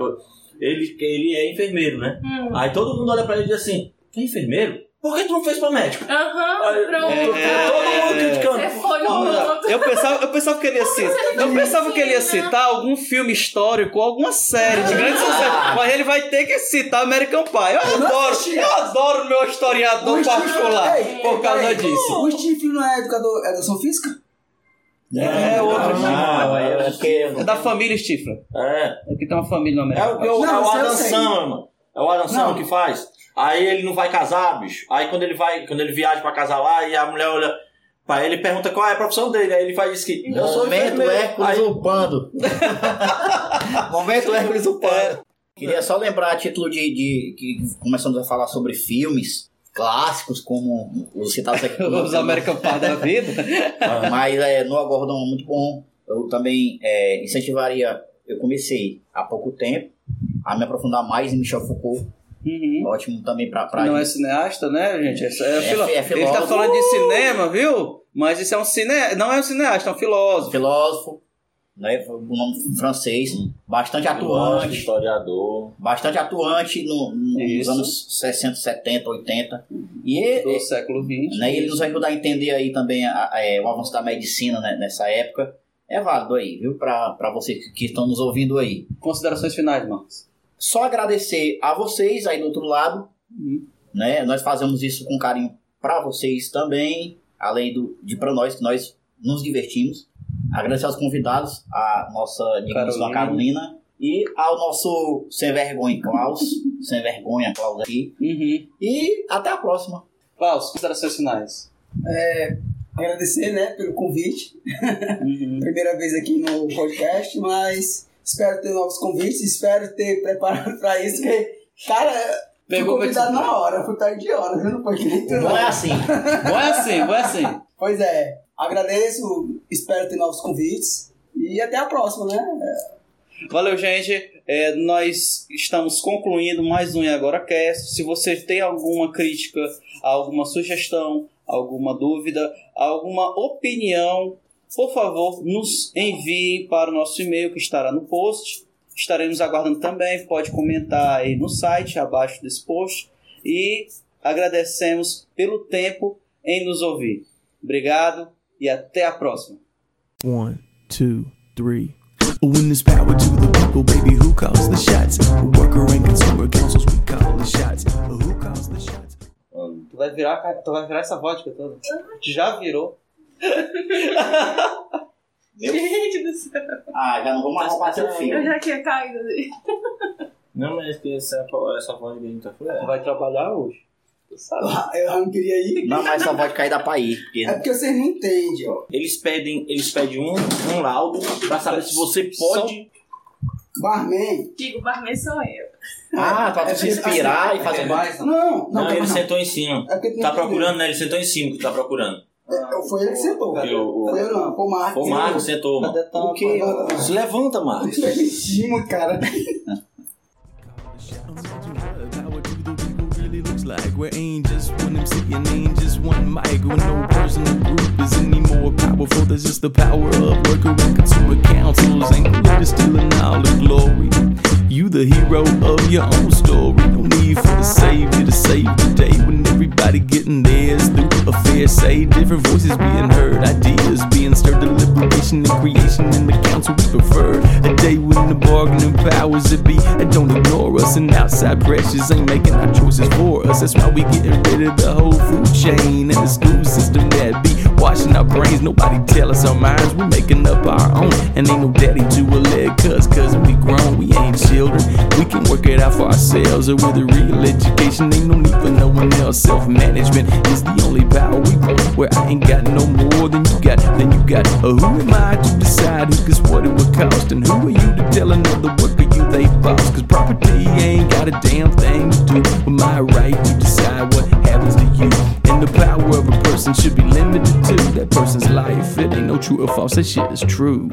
Ele, ele é enfermeiro, né? Hum. Aí todo mundo olha pra ele e diz assim: é enfermeiro? Por que tu não fez pra médico? Aham, Aí, pronto. é, todo mundo criticando. Você foi outro. eu pensava, eu pensava que ele ia citar, eu pensava que ele ia citar algum filme histórico, alguma série de grande sucesso, mas ele vai ter que citar American Pie. Eu adoro, eu adoro meu historiador O particular por causa disso. O Steve não é educador, é educação física? É outro. Não, é porque. É da família Stifler. É. Aqui tem uma família no É o, American é o, Pie. Não, é o Adam. Sandler, mano. É o Adam Sandler Não. que faz. Aí ele não vai casar, bicho. Aí quando ele vai, quando ele viaja pra casar lá e a mulher olha pra ele e pergunta qual é a profissão dele. Aí ele faz isso que. Eu sou Momento. Hércules upando. Momento Hércules upando. Queria só lembrar a título de, de que começamos a falar sobre filmes clássicos, como os citados aqui. Os American Pie da vida. Mas é, no Agordão é muito bom. Eu também é, incentivaria. Eu comecei há pouco tempo a me aprofundar mais em Michel Foucault. Uhum. Ótimo também pra. pra Não é cineasta, né, gente? É, é É filo- fi- é Ele tá filósofo. falando de cinema, viu? Mas isso é um cine... não é um cineasta, é um filósofo. filósofo, né? O nome francês, bastante Atuante, historiador. bastante atuante no- nos anos 60, 70, 80. E ele, Do século XX. né, ele nos ajuda a entender aí também a- a- é, o avanço da medicina né, nessa época. É válido aí, viu? Para vocês que- que estão nos ouvindo aí. Considerações finais, Marcos. Só agradecer a vocês aí do outro lado. Uhum. Né? Nós fazemos isso com carinho para vocês também, além do, de para nós, que nós nos divertimos. Agradecer aos convidados, a nossa digníssima Carolina. Carolina e ao nosso sem vergonha Klaus, sem vergonha Klaus aqui. Uhum. E até a próxima. Klaus, considerações finais. Agradecer, né, pelo convite. Uhum. Primeira vez aqui no podcast, mas espero ter novos convites, espero ter preparado pra isso, porque, cara, fui Pegou convidado pra- na hora, fui perto de hora, viu? Não foi tu, Não não. é assim. Bom é assim, bom é assim. Pois é, agradeço, espero ter novos convites e até a próxima, né? Valeu, gente. É, nós estamos concluindo mais um E Agora Cast. Se você tem alguma crítica, alguma sugestão, alguma dúvida, alguma opinião, por favor, nos envie para o nosso e-mail que estará no post. Estaremos aguardando também. Pode comentar aí no site, abaixo desse post. E agradecemos pelo tempo em nos ouvir. Obrigado e até a próxima. One, two, three. When there's power to the people, baby, who calls the shots? Worker and consumer councils, we call the shots. Who calls the shots? Tu vai virar, tu vai virar essa vodka toda. Já virou. Gente do céu. Ah, já não vou mais roubar seu Eu filho. já tinha caído ali. Não, mas que essa, essa voz que a gente tá falando. vai trabalhar hoje. Tu sabe. Eu não queria ir. Não, mas só pode cair da pra ir. Porque É porque vocês não entendem, ó. Eles pedem, eles pedem um, um laudo pra saber se você pode. Barman. Digo, barman sou eu. Ah, pra tu se inspirar e fazer mais. Não, não, Não, ele não. sentou em cima. É não Tá procurando, né? Ele sentou em cima que tá procurando. É, Foi ele que sentou. Foi o, eu não, foi o Marcos. o Marco sentou, mano. O quê? Se levanta, Marcos. Foi em cima, cara. Really looks like we ain't just one MC and ain't just one mic. When no person or group is any more powerful, there's just the power of worker and consumer councils. Ain't to stealing all the glory. You the hero of your own story. No need for the savior to save the day when everybody getting theirs through a fair say. Different voices being heard, ideas being stirred, deliberation and creation in the council we prefer. A day when the bargaining powers that be that don't ignore us and outside pressures ain't making our choices for us. That's why we getting rid of the whole food chain and the school system that be washing our brains. Nobody tell us our minds, we making up our own. And ain't no daddy to a leg, cuz, cuz we grown, we ain't children. We can work it out for ourselves or with a real education. Ain't no need for no one else. Self management is the only power we want. Where I ain't got no more than you got, than you got. Uh, who am I to decide who gets what it would cost? And who are you to tell another worker you they boss? Cause property ain't got a damn thing to do with my right to decide what happens to you. And the power of a person should be limited to that person's life. It ain't no true or false, that shit is true.